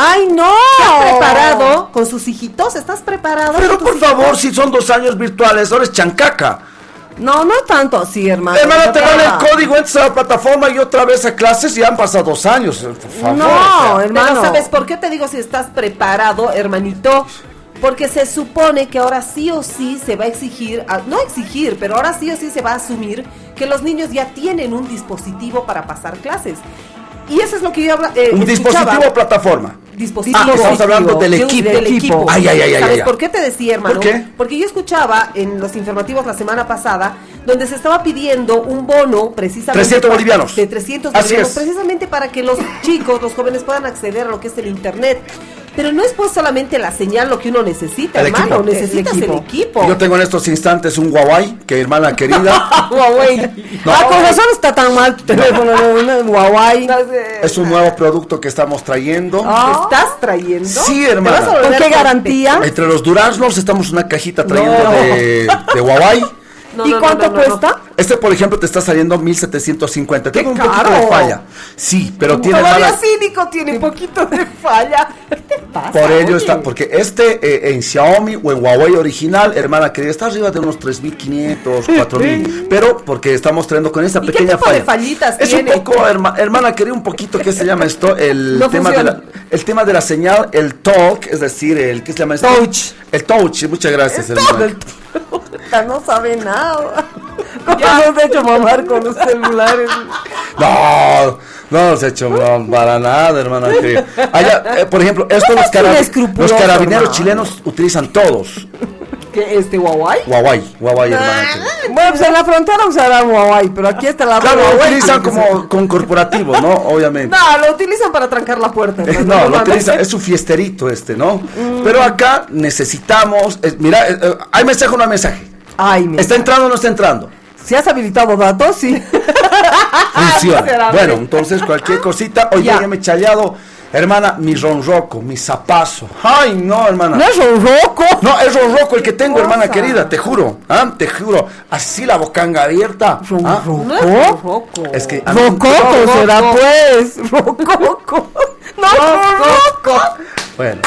¡Ay, no! ¿Estás preparado con sus hijitos? ¿Estás preparado? Pero por favor, si son dos años virtuales, ahora es chancaca. No, no tanto así, hermano. Hermano, te dan el código, entras a la plataforma y otra vez a clases y han pasado dos años. Por favor. No, o sea. hermano. Pero ¿sabes por qué te digo si estás preparado, hermanito? Porque se supone que ahora sí o sí se va a exigir, a- no exigir, pero ahora sí o sí se va a asumir que los niños ya tienen un dispositivo para pasar clases. Y eso es lo que yo habla, eh, Un escuchaba. dispositivo o plataforma. Dispositivo. Ah, estamos hablando del equipo. del equipo. Ay, ay, ay, ¿Sabes por qué te decía, hermano? ¿Por qué? Porque yo escuchaba en los informativos la semana pasada donde se estaba pidiendo un bono precisamente 300 pa- bolivianos. de 300 Así bolivianos es. precisamente para que los chicos, los jóvenes puedan acceder a lo que es el internet. Pero no es pues solamente la señal lo que uno necesita, El hermano, equipo. necesitas el equipo. Yo tengo en estos instantes un Huawei, que hermana [laughs] querida, Huawei. Ah, con razón está tan mal tu teléfono, no, un Huawei. es un nuevo producto que estamos trayendo. ¿Te estás trayendo? Sí, ¿Te vas a hermana. ¿Con qué garantía? Entre los duraznos estamos una cajita trayendo No. de, de Huawei. No, ¿Y no, no, cuánto no, no, no. cuesta? Este, por ejemplo, te está saliendo 1750. Tengo un poquito caro! de falla. Sí, pero tiene Todavía mala- cínico tiene poquito de falla. ¿Qué te pasa? Por ello Oye. está, porque este eh, en Xiaomi o en Huawei original, hermana querida, está arriba de unos 3500, 4000. Pero porque estamos trayendo con esta ¿Y qué pequeña tipo de falla. fallitas es tiene? un poco, herma- hermana querida, un poquito, ¿qué se llama esto? El, [laughs] No tema de la, el tema de la señal, el talk, es decir, el, ¿qué se llama esto? Touch. El touch, muchas gracias, hermana. [laughs] Ya no sabe nada. ¿Cómo nos ha hecho mamar con los celulares? No, no nos he hecho no, para nada. Allá, eh, por ejemplo, esto los, escrupuloso, los carabineros hermano. chilenos utilizan todos. ¿Qué, este Huawei? Huawei, Huawei, hermana querida. Bueno, pues en la frontera usarán Huawei, pero aquí está la Claro, lo utilizan como con corporativo, ¿no? Obviamente. No, lo utilizan para trancar la puerta. hermano, [laughs] No, lo utilizan, es su fiesterito este, ¿no? Pero acá necesitamos, eh, mira, eh, eh, ¿hay mensaje o no hay mensaje? Ay, mira. ¿Está entrando o no está entrando? Si has habilitado datos, sí. [laughs] Funciona. miserable. Bueno, entonces cualquier cosita, oye, Ya. ya me he challado, hermana, mi ronroco, mi zapazo. Ay, no, hermana. No es un roco. No, es ronroco el que tengo, Cosa. hermana querida, te juro, ¿ah? te juro. Así la bocanga abierta. ¿ah? No es roco. Es que mí- Rococo será pues. Rococo. No, roco. Bueno,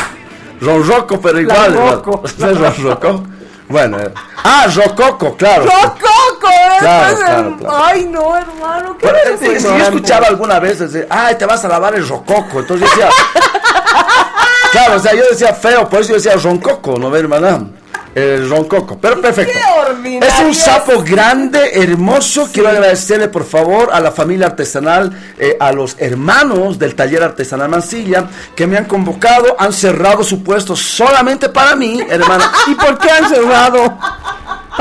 Ronroco, pero igual. Ronroco. [laughs] ¿No es Ronroco? Bueno, eh. ah, Rococo, claro. ¡Rococo! Claro, Después claro, el- claro. Ay, no, hermano. ¿Qué si- yo escuchaba alguna vez, decir, ay, te vas a lavar el rococo. Entonces yo decía, [laughs] claro, o sea, yo decía feo, por eso yo decía roncoco, ¿no ve, hermana? El roncoco, pero perfecto. Es un sapo grande, hermoso. Quiero agradecerle, por favor, a la familia artesanal, eh, a los hermanos del taller artesanal Mansilla, que me han convocado, han cerrado su puesto solamente para mí, hermana. ¿Y por qué han cerrado?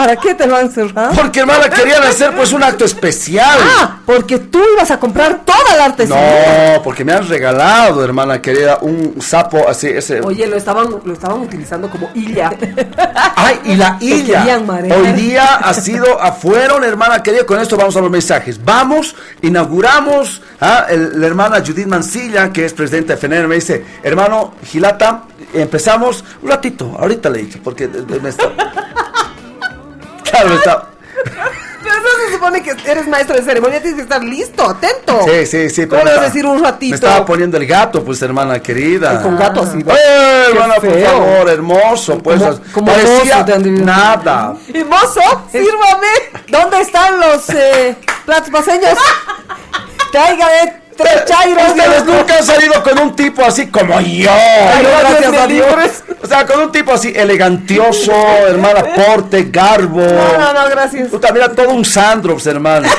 ¿Para qué te lo han cerrado? Porque, hermana, querían hacer pues un acto especial. Ah, porque tú ibas a comprar toda la artesanía. No, porque me han regalado, hermana querida, un sapo así, ese. Oye, lo estaban, lo estaban utilizando como hilla. [laughs] Ay, y la Te illa. querían marear. Hoy día ha sido, ah, fueron, hermana querida, con esto vamos a los mensajes. Vamos, inauguramos, ah, el- la hermana Judith Mancilla, que es presidenta de FENER, me dice, hermano Gilata, empezamos un ratito, ahorita le he dicho, porque me está... Está... [laughs] Pero no se supone que eres maestro de ceremonia, tienes que estar listo, atento. Sí, sí, sí. ¿Cómo me le vas a estaba- decir un ratito? Me estaba poniendo el gato, pues, hermana querida. Con gato así. ¡Eh, hermana, por favor, hermoso! Pues, Como- parecía nada. Y mozo, sírvame. ¿Dónde están los eh, platos paseños? [laughs] Traiga de tres chairos. Ustedes nunca han salido con un tipo así como yo. Ay, gracias a Dios. O sea, con un tipo así elegantioso, hermana, porte, garbo. No, no, no, gracias. Puta, mira, todo un Sandrops, hermano. [laughs]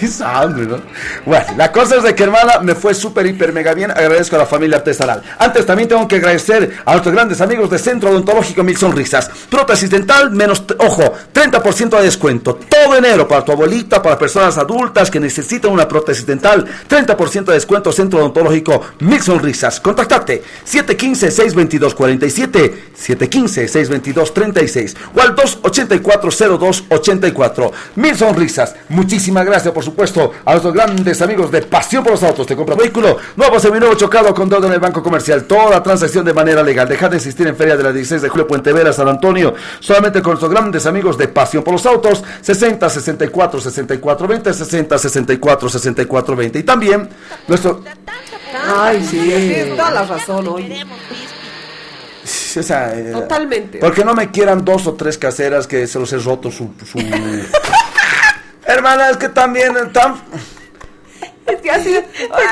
Qué sangre, ¿no? Bueno, la cosa es de que, hermana, me fue súper, hiper, mega bien. Agradezco a la familia artesanal. Antes también tengo que agradecer a nuestros grandes amigos de Centro Odontológico Mil Sonrisas. Prótesis dental, menos, ojo, 30% de descuento. Todo enero para tu abuelita, para personas adultas que necesitan una prótesis dental. 30% de descuento Centro Odontológico Mil Sonrisas. Contactate 715-622-47, 715-622-36 o al 284-0284. Mil sonrisas. Muchísimas gracias, por supuesto, a nuestros grandes amigos de Pasión por los Autos. Te compra vehículo nuevo, seminuevo, chocado con deuda en el Banco Comercial. Toda transacción de manera legal. Deja de existir en Feria de la 16 de Julio, Puente Vera, San Antonio. Solamente con nuestros grandes amigos de Pasión por los Autos. 60 64 64 20, 60 64 64 20. Y también nuestro. Ay, sí. Tienes toda la razón, oye. o sea, eh, Totalmente. Porque no me quieran dos o tres caseras que se los he roto su. su... [laughs] Hermana, es que también. eh, que así, es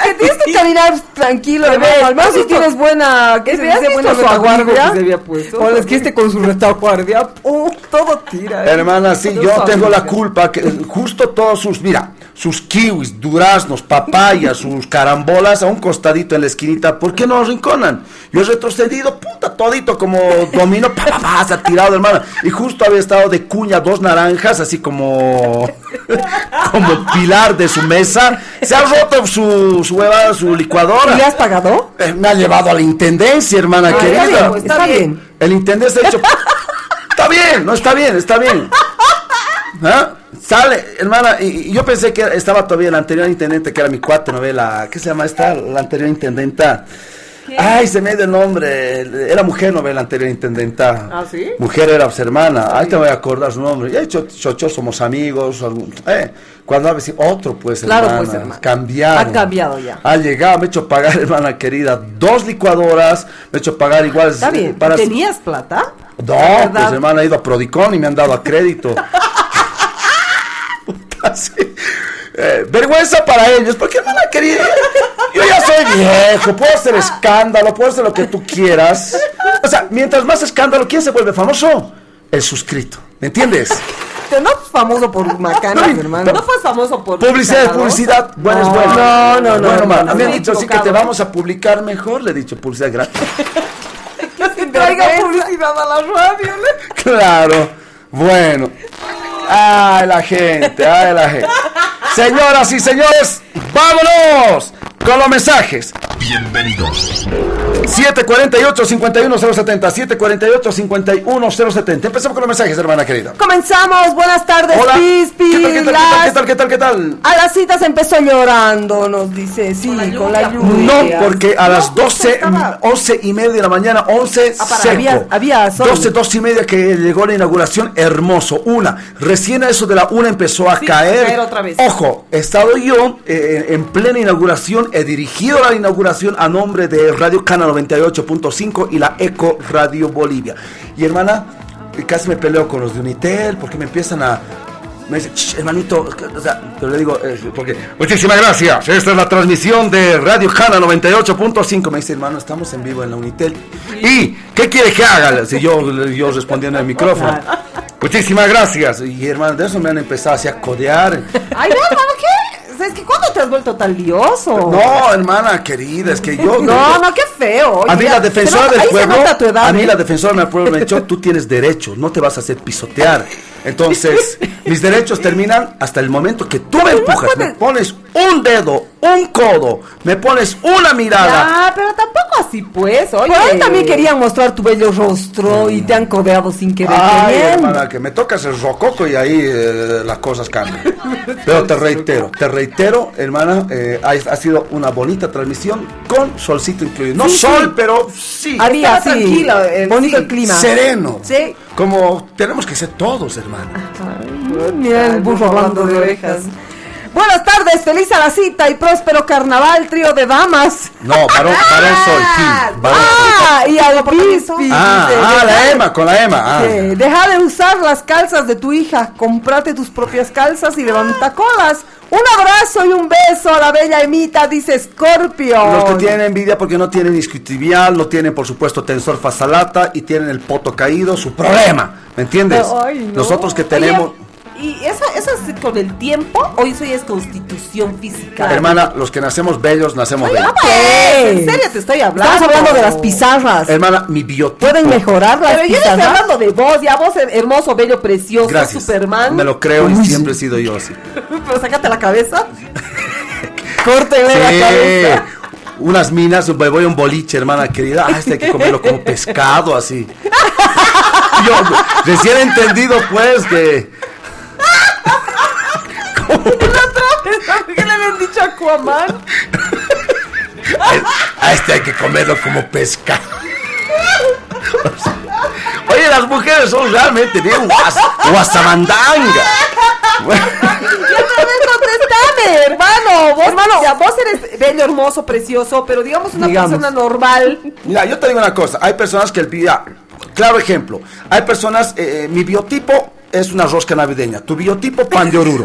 que tienes que caminar tranquilo. Al menos ¿has si tienes buena, ¿qué se Bebé, ¿has dice? Buena retaguardia. que se había puesto? O es que este con su retaguardia, ¡pum! todo tira. ¿eh? Hermana, sí, yo tengo la culpa que justo todos sus, mira, sus kiwis, duraznos, papayas, [laughs] sus carambolas a un costadito en la esquinita, ¿por qué no rinconan? Yo he retrocedido, puta, todito como domino, pa, pa, pa, se ha tirado, hermana. Y justo había estado de cuña dos naranjas, así como, [laughs] como pilar de su mesa. Se ha roto su, su huevada, su licuadora. ¿Y le has pagado? Eh, me ha llevado a la intendencia, hermana Ah, querida. está bien, pues, está bien. El intendente ha dicho, [laughs] está bien, no está bien, está bien. ¿Ah? Sale, hermana, y, y yo pensé que estaba todavía la anterior intendente, que era mi cuate, novela, ¿qué se llama esta? La anterior intendenta. Ay, se me dio el nombre. Era mujer, no ve la anterior intendenta. ¿Ah, sí? Mujer era su hermana. Ahí te voy a acordar su nombre. Ya he dicho, chocho, somos amigos. algún- eh, cuando a veces otro, pues, Claro, hermana. pues, hermana. Cambiaron. Ha cambiado ya. Ha llegado, me he hecho pagar, [laughs] hermana querida, dos licuadoras. Me he hecho pagar igual. Está bien. Para ¿Tenías plata? no, pues hermana, he ido a Prodicon y me han dado a crédito. [laughs] Sí. Eh, vergüenza para ellos, porque hermana querida, yo ya soy viejo, puedo hacer escándalo, puedo hacer lo que tú quieras. O sea, mientras más escándalo, ¿quién se vuelve famoso? El suscrito, ¿me entiendes? Te no es famoso por macanas, hermano. ¿No fue famoso por Publicidad, publicidad, bueno es No, bueno. no, no, no, Bueno, no, no, me han no, dicho así que te vamos a publicar mejor, le he dicho publicidad gratis. [laughs] Traiga publicidad a la radio. ¿le? Claro. Bueno. Ay, la gente, ay, la gente. Señoras y señores, vámonos con los mensajes. Bienvenidos. 748-51070, 748-51070. Empezamos con los mensajes, hermana querida. Comenzamos, buenas tardes, Hola. Pispi. ¿Qué tal, qué tal, Las- qué tal, qué tal, qué tal? A las citas empezó llorando, nos dice, sí, con la lluvia. No, porque a las 12, 11 y media de la mañana, 11 Ah, para, seco. había- había sol. 12, 12 y media que llegó la inauguración, hermoso. Una, recién a eso de la una empezó a Sí, caer. caer otra vez. Ojo, he estado yo eh, en plena inauguración, he dirigido la inauguración a nombre de Radio Cana 98.5 y la Eco Radio Bolivia. Y hermana, casi me peleo con los de Unitel porque me empiezan a... Me dice, "Ch, hermanito, o sea, pero le digo, eh, porque, muchísimas gracias, esta es la transmisión de Radio Cana 98.5. Me dice, hermano, estamos en vivo en la Unitel. ¿Y qué quiere que haga? Si yo, yo respondiendo en el micrófono. [laughs] Muchísimas gracias. Y hermano, de eso me han empezado así a codear. Ay, no, ¿qué? O sea, Es que ¿cuándo te has vuelto tan lioso? No, hermana querida, es que yo... [laughs] No, no, qué feo. A mí la defensora del pueblo, edad, a mí ¿eh? la defensora del pueblo me ha dicho, [laughs] tú tienes derechos, no te vas a hacer pisotear. Entonces, mis derechos terminan hasta el momento que tú me empujas, me pones un dedo, un codo, me pones una mirada. Ah, pero tampoco así pues, oye. Por ahí también querían mostrar tu bello rostro y te han codeado sin querer. Ay, hermana, que me tocas el rococo y ahí eh, las cosas cambian. [laughs] Pero te reitero, te reitero, hermana, eh, ha, ha sido una bonita transmisión con solcito incluido. No Sí, sol, sí. pero sí. Había, sí, tranquilo, eh, bonito sí, el clima. Sereno. Sí. Como tenemos que ser todos, hermana. Mira el burro hablando de orejas. Buenas tardes, feliz a la cita y próspero carnaval, trío de damas. No, varón, [laughs] varón soy, sí. varón Ah, soy. y al Pispi. Ah, dice, ah, la deja- Emma, con la Emma. ah. Sí, deja de usar las calzas de tu hija, comprate tus propias calzas y levanta colas. Un abrazo y un beso a la bella Emita, dice Scorpio. Los que tienen envidia porque no tienen isquiotibial, no tienen por supuesto tensor fasalata y tienen el poto caído, su problema, ¿me entiendes? Ay, no. Nosotros que tenemos, ¿Y eso, eso es con el tiempo o eso ya es constitución física? hermana, los que nacemos bellos, nacemos bellos. Pues, en serio te estoy hablando. Estamos hablando de las pizarras. Hermana, mi biotipo. Pueden mejorar las Pero yo no estoy pizarras. hablando de vos, ya vos hermoso, bello, precioso, Gracias. Superman. Me lo creo y siempre he sido yo así. [laughs] Pero sácate la cabeza. Córtele la Sí. cabeza. Unas minas, me voy a un boliche, hermana querida. Ah, este hay que comerlo como pescado, así. [laughs] Yo recién he entendido, pues, que. [laughs] ¿Qué le habían dicho a Aquaman? A este hay que comerlo como pescado. Oye, las mujeres son realmente bien guas, guasamandanga. Vez contestame, hermano. Vos, hermano, ya, vos eres bello, hermoso, precioso, pero digamos una Digamos. persona normal. Mira, yo te digo una cosa. Hay personas que el vida. Claro ejemplo. Hay personas. eh, eh, mi biotipo es una rosca navideña. Tu biotipo, pan de oruro.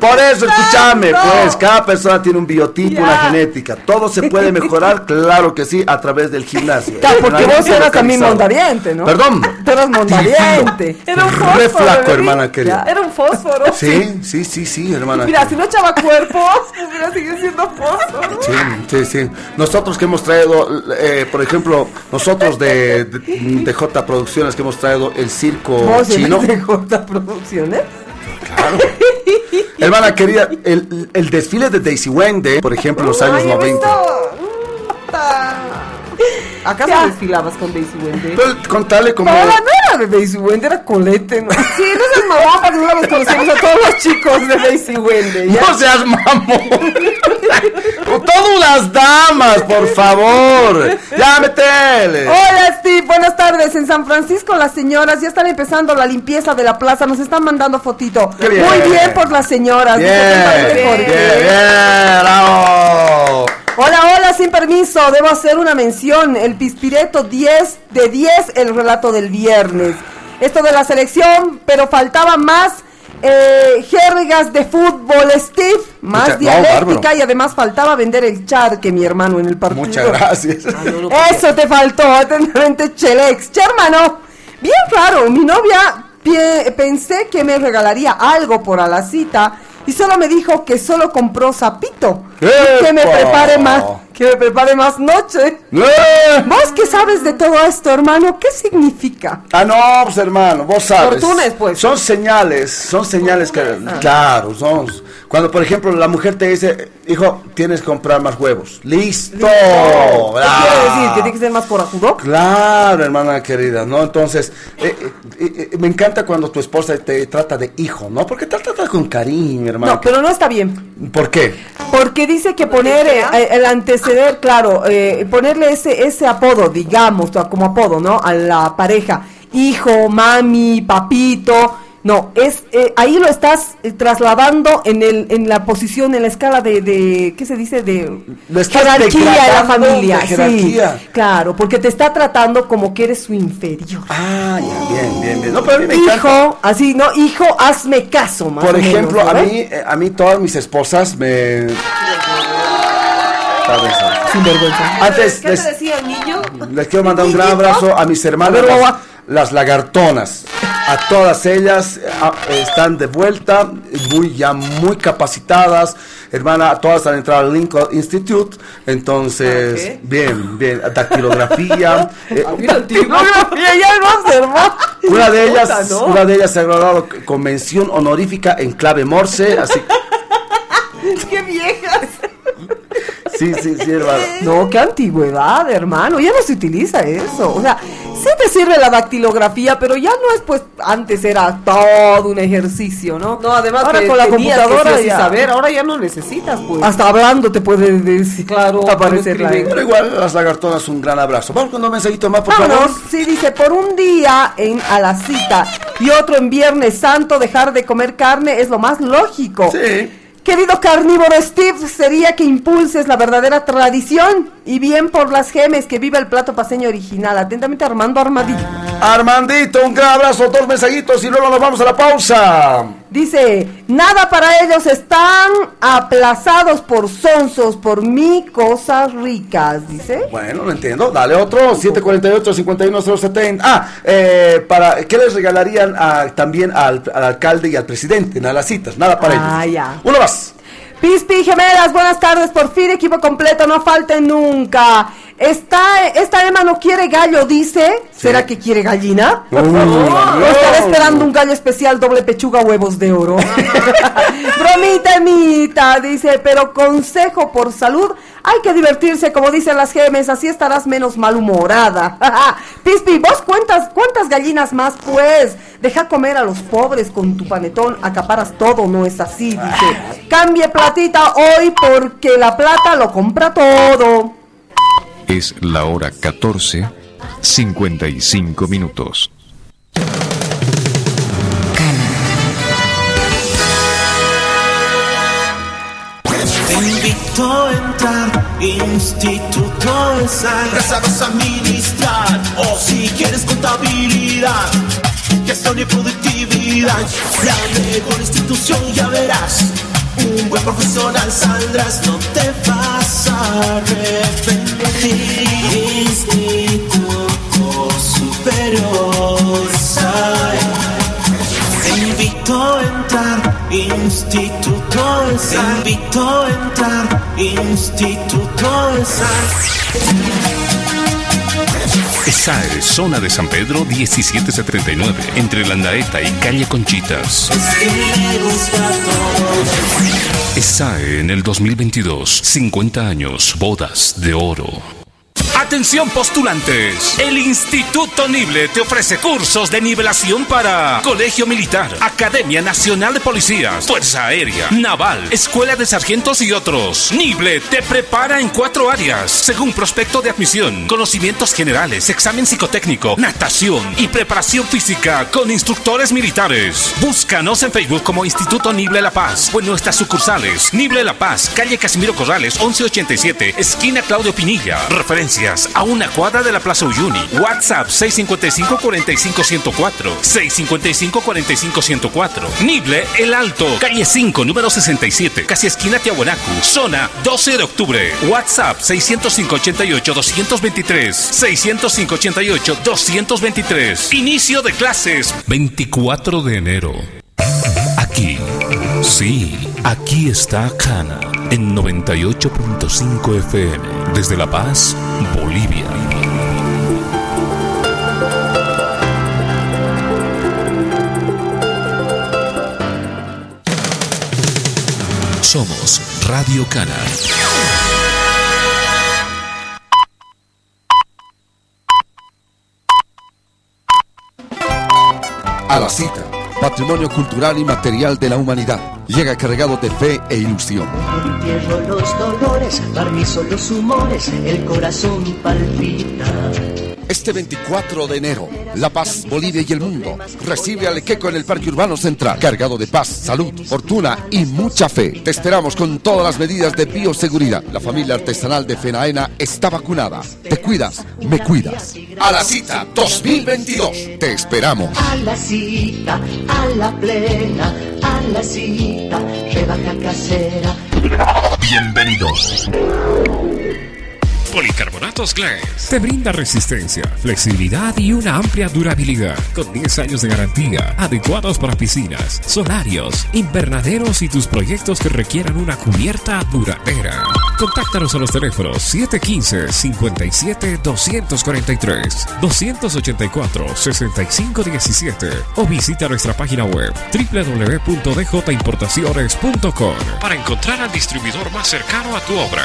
Por eso, escúchame, pues, cada persona tiene un biotipo, una genética. Todo se puede mejorar, [laughs] claro que sí, a través del gimnasio. Claro, porque vos eras también mondariente, ¿no? Perdón. [laughs] Tú eras mondariente. Era un Re fósforo. flaco, bebé. hermana querida. Era un fósforo. Sí, sí, sí, sí, hermana. Mira, si no echaba cuerpo, hubiera [laughs] seguido siendo fósforo. Sí, sí, sí. Nosotros que hemos traído, eh, por ejemplo, nosotros de, de, de J Producciones que hemos traído el circo Vos chino. de J Producciones. [laughs] Hermana querida, el, el desfile de Daisy Wende, por ejemplo, en los años Ay, he 90. ¿Acaso desfilabas con Daisy Wendy? Contale como... Paola no era de Daisy Wendy, era Colette, ¿no? Sí, no seas mamón, porque una vez conocimos a todos los chicos de Daisy Wendy. ¿ya? No seas mamón. Con todas las damas, por favor. Ya metele. Hola Steve, buenas tardes. En San Francisco las señoras ya están empezando la limpieza de la plaza. Nos están mandando fotito. Qué bien. Muy bien por las señoras. Bien, bien, ¿por bien, bravo. Permiso. Debo hacer una mención. El Pispireto 10 de 10, el relato del viernes. Esto de la selección, pero faltaba más eh, jergas de fútbol, Steve. Más Mucha- no, dialéctica bárbaro. y además faltaba vender el charque, mi hermano, en el partido. Muchas gracias. Eso te faltó, [laughs] atentamente, Chelex. Che, hermano, bien raro. Mi novia pie- pensé que me regalaría algo por a la cita y solo me dijo que solo compró sapito. Y que me ¡Epa! prepare más, que me prepare más noche. ¡Eh! ¿Vos qué sabes de todo esto, hermano? ¿Qué significa? Ah, no, pues hermano, vos sabes. Fortunes, pues. Son señales, son señales que, claro, son. Cuando, por ejemplo, la mujer te dice, hijo, tienes que comprar más huevos. ¡Listo! ¿Qué quiere decir? ¿Que tiene que ser más corajudo? Claro, hermana querida, ¿no? Entonces, eh, eh, eh, me encanta cuando tu esposa te trata de hijo, ¿no? Porque te trata con cariño, hermano. No, pero no está bien. ¿Por qué? Porque dice que poner eh, eh, el anteceder, claro, eh, ponerle ese, ese apodo, digamos, como apodo, ¿no? A la pareja, hijo, mami, papito. No, es eh, ahí lo estás eh, trasladando en el en la posición, en la escala de, de ¿qué se dice? De Lo estás jerarquía de la familia. de jerarquía. Sí, claro, porque te está tratando como que eres su inferior. Ah, ya, bien, bien, bien. No, pero a mí me encanta. Hijo, así, ¿no? Hijo, hazme caso, más Por menos, ejemplo, ¿no a mí, eh, a mí todas mis esposas me... Sinvergüenza. Antes ¿Qué les, te decía el niño? les quiero mandar un gran abrazo a mis hermanas, A ver, las, Boba. las lagartonas. A todas ellas ah, están de vuelta, muy ya muy capacitadas. Hermana, todas han entrado al Lincoln Institute. Entonces, bien, bien. Dactilografía. [laughs] eh, Dactilografía, ya no, hermano. una de ellas, Puta, ¿no? una de ellas se ha graduado con mención honorífica en clave Morse, así [laughs] ¡Qué viejas! sí, sí, sí, hermano. No, qué antigüedad, hermano. Ya no se utiliza eso. O sea, sí te sirve la dactilografía, pero ya no es pues. Antes era todo un ejercicio, ¿no? No, además ahora que con la que computadora sí sí ya. saber, ahora ya no necesitas, pues. Hasta hablando te puede decir. Claro, [laughs] aparecer Pero igual las lagartonas un gran abrazo. Vamos con un mensajito más, por Vámonos, favor. sí, dice, por un día en a la cita y otro en Viernes Santo, dejar de comer carne es lo más lógico. Sí. Querido carnívoro Steve, sería que impulses la verdadera tradición y bien por las gemes, que viva el plato paseño original. Atentamente, Armando Armadillo. Armandito, un gran abrazo, dos mensajitos y luego nos vamos a la pausa. Dice, nada para ellos, están aplazados por sonsos, por mí, cosas ricas, dice. Bueno, no entiendo. Dale otro, 748-51070. Ah, eh, para, ¿qué les regalarían a- también al, al alcalde y al presidente en las citas? Nada para Ah, ellos. ya. Uno más. Pispi gemelas, buenas tardes, por fin equipo completo, no falten nunca. Está, esta Emma no quiere gallo, dice. ¿Será que quiere gallina? Uh, ¿O no. estará esperando un gallo especial doble pechuga huevos de oro? [laughs] Bromita, Emita, dice, pero consejo por salud, hay que divertirse, como dicen las gemes, así estarás menos malhumorada. [laughs] Pispi, vos cuentas, ¿cuántas gallinas más, pues? Deja comer a los pobres con tu panetón, acaparas todo, no es así, dice. Cambie platita hoy porque la plata lo compra todo. Es la hora 14, 55 minutos. Te invito a entrar, Instituto de Sal. Sabes administrar, o si quieres contabilidad, gestión y productividad. La mejor institución ya verás. Un buen profesional saldrás, no te vas a arrepentir. Instituto Superior. Te invito a entrar, Instituto Sal. Te invito a entrar, Instituto Sal. ESAE, zona de San Pedro 1779, entre Landaeta y Calle Conchitas. ESAE en el 2022, 50 años, bodas de oro. Atención postulantes. El Instituto Nible te ofrece cursos de nivelación para Colegio Militar, Academia Nacional de Policías, Fuerza Aérea, Naval, Escuela de Sargentos y otros. Nible te prepara en cuatro áreas, según prospecto de admisión, conocimientos generales, examen psicotécnico, natación y preparación física con instructores militares. Búscanos en Facebook como Instituto Nible La Paz o en nuestras sucursales. Nible La Paz, calle Casimiro Corrales, 1187, esquina Claudio Pinilla. A una cuadra de la Plaza Uyuni. WhatsApp 655-45-104. 655-45-104. Nible El Alto, calle 5, número 67, casi esquina Tiahuanacu. Zona 12 de octubre. WhatsApp 605-88-223. 605-88-223. Inicio de clases 24 de enero. Aquí, sí, aquí está Cana en 98.5 FM desde La Paz, Bolivia. Somos Radio Cana. A la cita, patrimonio cultural y material de la humanidad. Llega cargado de fe e ilusión. Entierro los dolores, barnizo los humores, el corazón palpita. Este 24 de enero, La Paz, Bolivia y el mundo recibe al Equeco en el Parque Urbano Central, cargado de paz, salud, fortuna y mucha fe. Te esperamos con todas las medidas de bioseguridad. La familia artesanal de Fenaena está vacunada. Te cuidas, me cuidas. A la cita 2022. Te esperamos. A la cita, a la plena, a la cita, rebaja casera. Bienvenidos. Policarbonatos Glass te brinda resistencia, flexibilidad y una amplia durabilidad con 10 años de garantía, adecuados para piscinas, solarios, invernaderos y tus proyectos que requieran una cubierta duradera. Contáctanos a los teléfonos 715-57-243, 284-6517 o visita nuestra página web www.djimportaciones.com para encontrar al distribuidor más cercano a tu obra.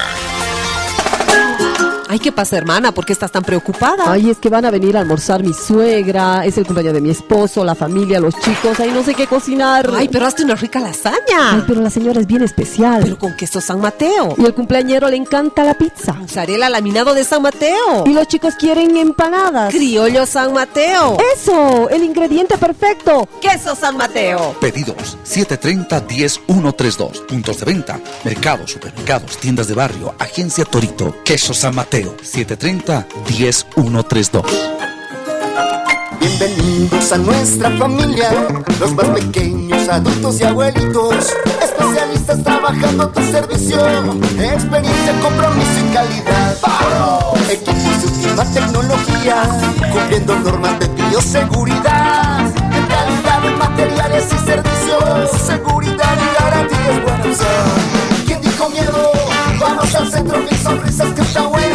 Ay, ¿qué pasa, hermana? ¿Por qué estás tan preocupada? Ay, es que van a venir a almorzar mi suegra, es el cumpleaños de mi esposo, la familia, los chicos, ay, no sé qué cocinar. Ay, pero hazte una rica lasaña. Ay, pero la señora es bien especial. Pero con queso San Mateo. Y el cumpleañero le encanta la pizza. Mozzarella laminado de San Mateo. Y los chicos quieren empanadas. Criollo San Mateo. Eso, el ingrediente perfecto. Queso San Mateo. Pedidos 730-10132. Puntos de venta. Mercados, supermercados, tiendas de barrio, Agencia Torito. Queso San Mateo 730-10132. Bienvenidos a nuestra familia, los más pequeños, adultos y abuelitos, especialistas trabajando a tu servicio, experiencia, compromiso y calidad. Equipos de última tecnología, cumpliendo normas de bioseguridad, calidad en materiales y servicios, seguridad y garantías. ¿Quién dijo miedo? Vamos al centro, mil sonrisas que está bueno.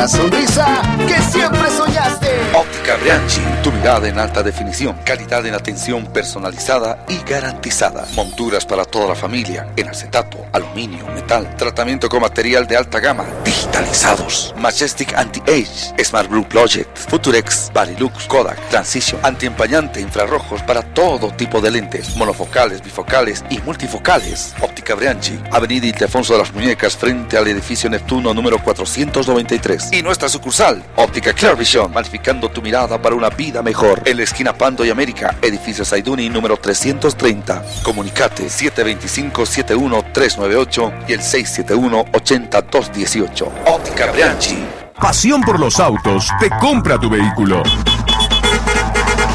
La sonrisa que siempre soñaste. Óptica Brianchi, tu mirada en alta definición, calidad en atención personalizada y garantizada. Monturas para toda la familia, en acetato, aluminio, metal, tratamiento con material de alta gama, digitalizados. Majestic Anti-Age, Smart Blue Project, Futurex, Barilux, Kodak, Transition, antiempañante, infrarrojos para todo tipo de lentes, monofocales, bifocales y multifocales. Óptica Brianchi, Avenida Ildefonso de las Muñecas, frente al edificio Neptuno número 493. Y nuestra sucursal, Óptica Clear Vision, tu mirada para una vida mejor. En la esquina Pando y América, edificio Saiduni número 330. Comunicate 725-71398 y el 671-80218. Óptica Brianchi. Pasión por los autos te compra tu vehículo.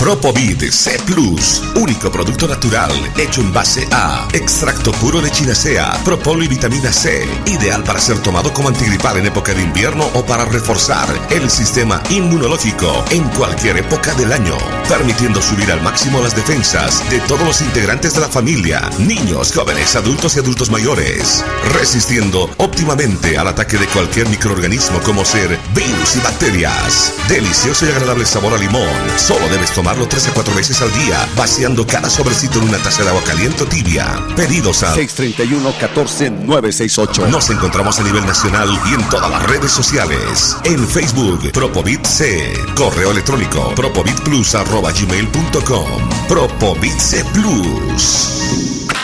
Propovid C Plus, único producto natural hecho en base a extracto puro de chinacea, propolo y vitamina C, ideal para ser tomado como antigripal en época de invierno o para reforzar el sistema inmunológico en cualquier época del año, permitiendo subir al máximo las defensas de todos los integrantes de la familia, niños, jóvenes, adultos y adultos mayores, resistiendo óptimamente al ataque de cualquier microorganismo como ser virus y bacterias. Delicioso y agradable sabor a limón, solo debes tomar tomarlo 3 a 4 veces al día, vaciando cada sobrecito en una taza de agua caliente o tibia. Pedidos al 631-14-968. Nos encontramos a nivel nacional y en todas las redes sociales. En Facebook, Propovit C. Correo electrónico, propovitplus.gmail.com. Propovit C Plus.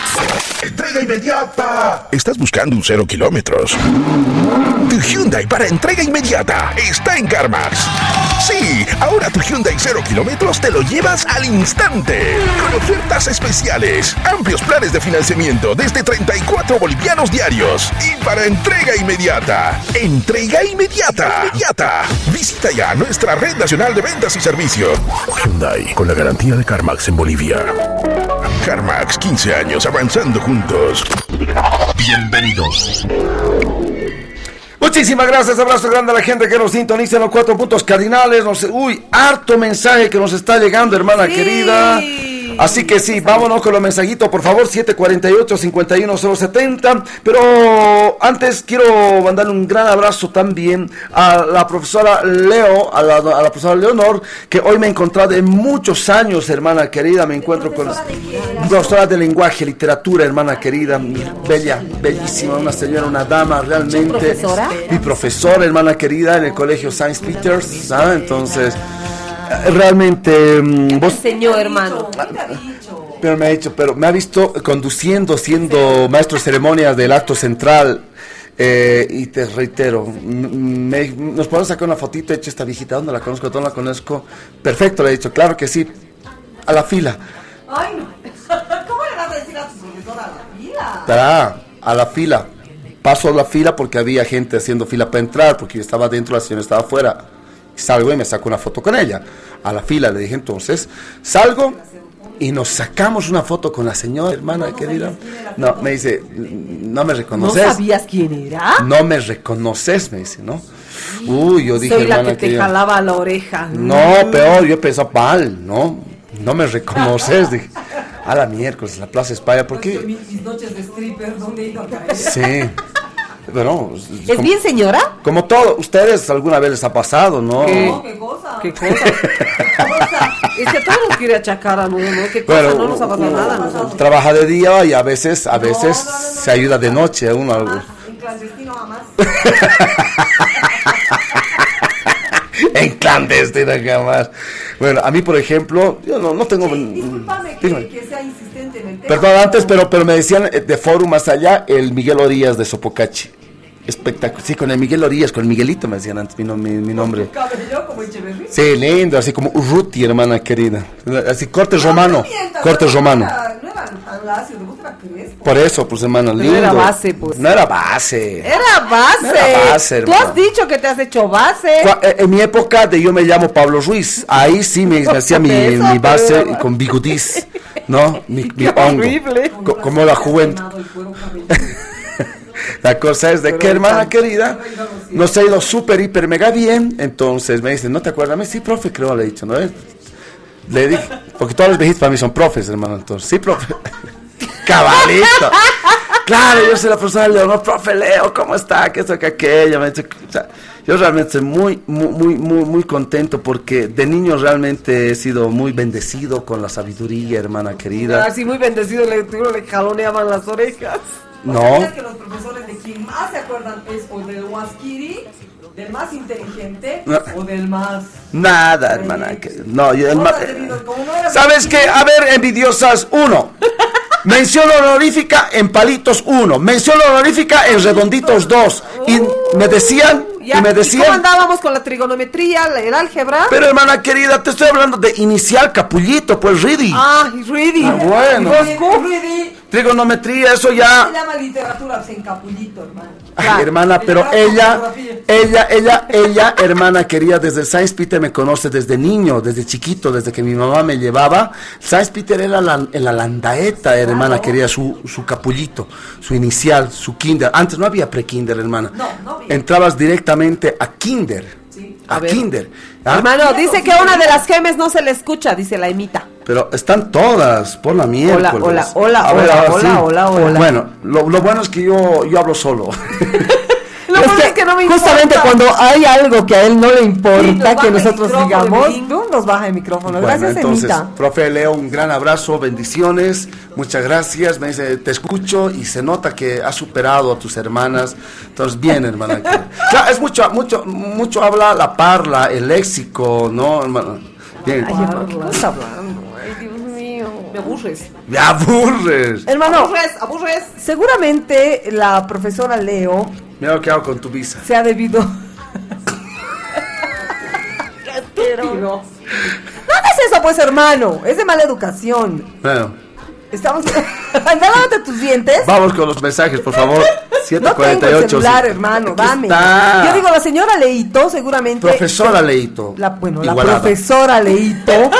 Entrega inmediata. ¿Estás buscando un cero kilómetros? Tu Hyundai para entrega inmediata está en CarMax. Sí, ahora tu Hyundai cero kilómetros te lo llevas al instante. Con ofertas especiales, amplios planes de financiamiento desde 34 bolivianos diarios. Y para entrega inmediata. Entrega inmediata. Inmediata. Visita ya nuestra red nacional de ventas y servicios. Hyundai, con la garantía de CarMax en Bolivia. CarMax, 15 años avanzando juntos. Bienvenidos. Muchísimas gracias, abrazo grande a la gente que nos sintoniza en los cuatro puntos cardinales. No sé, uy, harto mensaje que nos está llegando, hermana querida. Así que sí, vámonos con los mensajitos, por favor, 748-51070. Pero antes quiero mandarle un gran abrazo también a la profesora Leo, a la, a la profesora Leonor, que hoy me he encontrado en muchos años, hermana querida. Me encuentro con profesora de lenguaje, literatura, hermana querida, bella, bellísima, una señora, una dama, realmente. profesora? Mi profesora, hermana querida, en el colegio Saint Peters, ¿sabes? Entonces, eh, realmente, mm, vos Señor hermano. pero me ha dicho, pero me ha visto conduciendo, siendo maestro de ceremonias del acto central. eh, y te reitero, me- nos podemos sacar una fotito hecha esta viejita, ¿dónde la conozco? ¿Dónde la conozco? Perfecto, le he dicho, claro que sí, a la fila. Ay, no. [laughs] ¿Cómo le vas a decir a tu profesora a la fila? Tará, a la fila. Paso a la fila porque había gente haciendo fila para entrar, porque yo estaba dentro, la señora estaba afuera. Salgo y me saco una foto con ella. A la fila le dije entonces, salgo y nos sacamos una foto con la señora, hermana querida. No, me dice, no me ¿No reconoces. sabías quién era? No me reconoces, me dice, ¿no? Uy, yo dije, Soy la hermana que te querida, jalaba la oreja. No, peor, yo pensaba mal, ¿no? No me reconoces, dije. A la miércoles, la Plaza España, ¿por qué? Mis, mis noches de stripper, ¿dónde he ido a caer? Sí. Bueno, ¿Es bien señora? Como todo, ustedes alguna vez les ha pasado, ¿no? ¿Qué? ¿Qué cosa? ¿Qué cosa? [laughs] Es que todo nos quiere achacar a uno, ¿no? ¿Qué cosa? Bueno, no nos ha pasado nada a nosotros. Trabaja de día y a veces, a veces se ayuda de noche a uno. algo. [laughs] En clandestino jamás. en clandestina jamás. Bueno, a mí, por ejemplo, yo no, no tengo. Disculpame Dígame. que, que sea insistente en el tema. Perdón, antes, pero, pero me decían eh, de Foro más allá, el Miguel Orías de Sopocachi. Espectacular. Sí, con el Miguel Orías, con el Miguelito me decían antes mi, mi, mi nombre. Cabello como Echeverry. Sí, lindo, así como Urruti, hermana querida. Así, corte romano. Corte no, romano. No era, no era tan lacio, Por eso, pues, hermano, lindo. era base, pues. No era base. Era base. No era base, Tú has dicho que te has hecho base. Eh, En mi época de yo me llamo Pablo Ruiz, ahí sí me, me [laughs] hacía mi, Eso, mi base pero- con bigudís, [laughs] ¿no? Mi, mi hongo. horrible. Co- como la juventud. [laughs] La cosa es de que, hermana querida, nos ha ido súper, hiper, mega bien. Entonces me dicen, ¿no te acuerdas? Sí, profe, creo, le he dicho, ¿no? Le dije, porque todos los viejitos para mí son profes, hermano. Entonces, sí, profe. Cabalito. Claro, yo soy la profesora Leonor, profe Leo, ¿cómo está? ¿Qué esto, que aquello? Me ha dicho, o sea, yo realmente estoy muy, muy, muy, muy, muy contento porque de niño realmente he sido muy bendecido con la sabiduría, hermana querida. Así muy bendecido, le, le jaloneaban las orejas. No. ¿Sabes que los profesores de quien más se acuerdan es o del Waskiri, del más inteligente, No. o del más... Nada, hermana. que- no, yo, el eras- ¿Sabes qué? A ver, envidiosas, uno. Mención honorífica en palitos, uno. Mención honorífica en redonditos, dos. Y me decían, Ya, y me ¿y ¿Cómo decían. andábamos con la trigonometría, el álgebra? Pero hermana querida, te estoy hablando de inicial capullito, pues Ridi. Ah, reading. Ah, bueno. ¿Y vos, Q? Trigonometría, eso Se ya. llama literatura en capullito, hermano. Ay, hermana, pero ella, ella, ella, ella, hermana querida, desde el Science Peter me conoce desde niño, desde chiquito, desde que mi mamá me llevaba. Science Peter era la, la landaeta, hermana querida, su, su capullito, su inicial, su kinder. Antes no había pre-kinder, hermana. No, no había. Entrabas directamente a kinder. A, A kinder. ¿ah? Hermano, dice que una de las gemes no se le escucha, dice la emita. Pero están todas, por la miércoles. hola, hola, A hola, hola, hola, hola. Bueno, lo, lo bueno es que yo, yo hablo solo. [laughs] Lo bueno es que no me Justamente importa. cuando hay algo que a él no le importa que nosotros digamos, tú nos baja el micrófono. Bueno, Gracias, entonces, Emita. profe Leo, un gran abrazo, bendiciones, muchas gracias. Me dice, te escucho y se nota que has superado a tus hermanas. Entonces, bien, hermana. que- [laughs] Claro, es mucho, mucho, mucho habla la parla, el léxico, ¿no, hermano? Bien. Ay, hermano, ¿qué estás hablando? Ay, Dios mío. Me aburres. Me aburres. Hermano, Aburres, aburres. seguramente la profesora Leo Mira lo que hago con tu visa. se ha debido. No. No hagas eso, pues, hermano. Es de mala educación. Bueno, Estamos. [laughs] Anda, tus dientes. vamos con los mensajes, por favor. No tengo el 748. celular, sí. hermano, Aquí dame. está. Yo digo, la señora Leito, seguramente. Profesora Leito. La, bueno, la profesora Leito.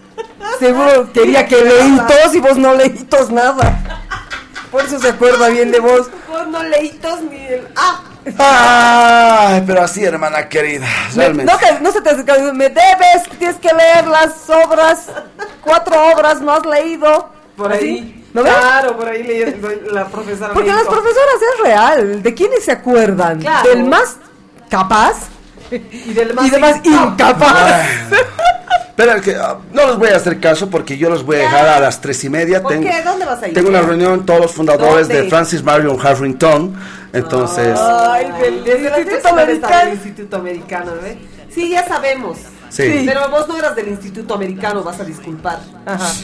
[laughs] seguro quería que leitos y vos no leitos nada. Por eso se acuerda bien de vos. [laughs] Vos no leitos ni el. ¡Ah! Ay, pero así, hermana querida. Me- Realmente. no, te- no se te me debes, tienes que leer las obras, cuatro obras, no has leído. Por ¿Así? ahí. ¿No ves? Claro, por ahí leí la profesora. Porque las profesoras es real, ¿de quiénes se acuerdan? Claro. Del más capaz [laughs] Y del más, y del más incapaz. Espera, que ah, no les voy a hacer caso porque yo los voy a dejar a las tres y media. ¿Por Tengo, qué? ¿Dónde vas a ir? tengo una reunión todos los fundadores ¿Dónde? de Francis Marion Harrington. Entonces, Ay, del, del Instituto Instituto Americano. Instituto Americano, ¿ve? Sí, ya sabemos. Sí. Pero vos no eras del Instituto Americano, vas a disculpar.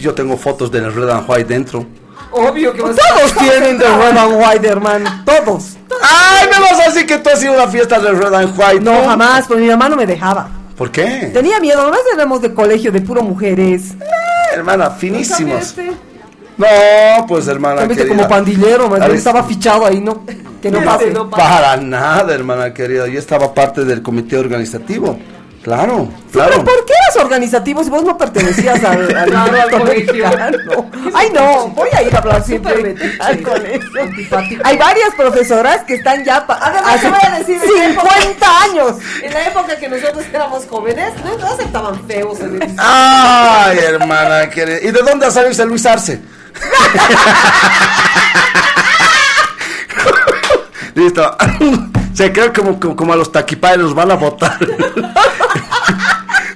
yo tengo fotos de Red and White dentro. Obvio que vas Todos tienen de Red and White, hermano. [laughs] Todos. ¡Ay, me vas a decir que tú has ido a una fiesta de Red and White! No, jamás, porque mi mamá no me dejaba. ¿Por qué? Tenía miedo, nomás éramos de colegio de puro mujeres. Hermana, finísimos. este? No, pues hermana Viste querida. como pandillero, más bien Ahí- estaba fichado ahí, ¿no? Que no pase. Para nada, hermana querida. Yo estaba parte del comité organizativo. Claro, Pero claro. ¿por qué eras organizativo si vos no pertenecías al, al, [laughs] Claro, al colegio. Ay, no, voy a ir a hablar siempre al colegio. Hay varias profesoras que están ya pa- Además, voy a decir, en la época- 50 años. En la época que nosotros éramos jóvenes, no, no aceptaban feos en el Ay, hermana querida. ¿Y de dónde ha salido ese Luis Arce? [laughs] Listo. [laughs] Se cree como, como, como a los taquipayos los van a votar.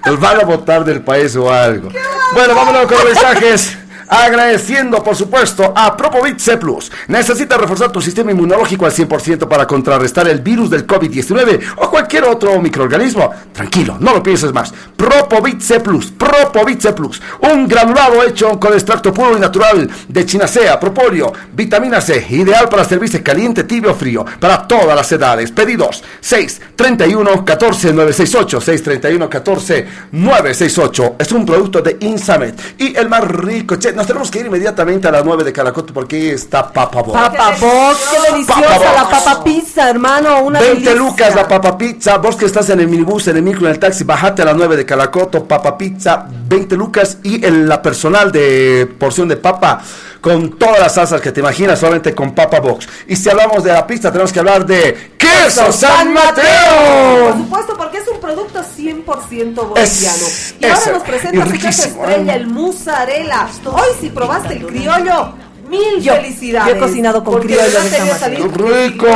Los van a votar del país o algo. Bueno, vámonos con los mensajes. Agradeciendo, por supuesto, a Propovit C Plus. Necesitas reforzar tu sistema inmunológico al 100% para contrarrestar el virus del COVID-19 o cualquier otro microorganismo. Tranquilo, no lo pienses más. Propovit C Plus, Propovit C Plus. Un granulado hecho con extracto puro y natural de chinacea, propóleo, vitamina C, ideal para servirse caliente, tibio o frío, para todas las edades. Pedidos 6 31 14 968 6 31 14 968. Es un producto de Insamet y el más rico. Che, nos tenemos que ir inmediatamente a las 9 de Calacoto porque ahí está Papa Box. Papa Box, qué deliciosa Papa la papa pizza, hermano, una 20 delicia. lucas la papa pizza. Vos que estás en el minibús, en el micro, en el taxi, bajate a las 9 de Calacoto. Papa pizza, 20 lucas. Y el, la personal de porción de papa con todas las salsas que te imaginas, solamente con Papa Box. Y si hablamos de la pizza, tenemos que hablar de Queso San Por Mateo. supuesto, porque es un producto 100% boliviano. Es- y ahora nos presenta su estrella, ¿eh? el mozzarella. Hoy si probaste el criollo, mil Yo- felicidades. yo he cocinado con criollo de ¡Rico!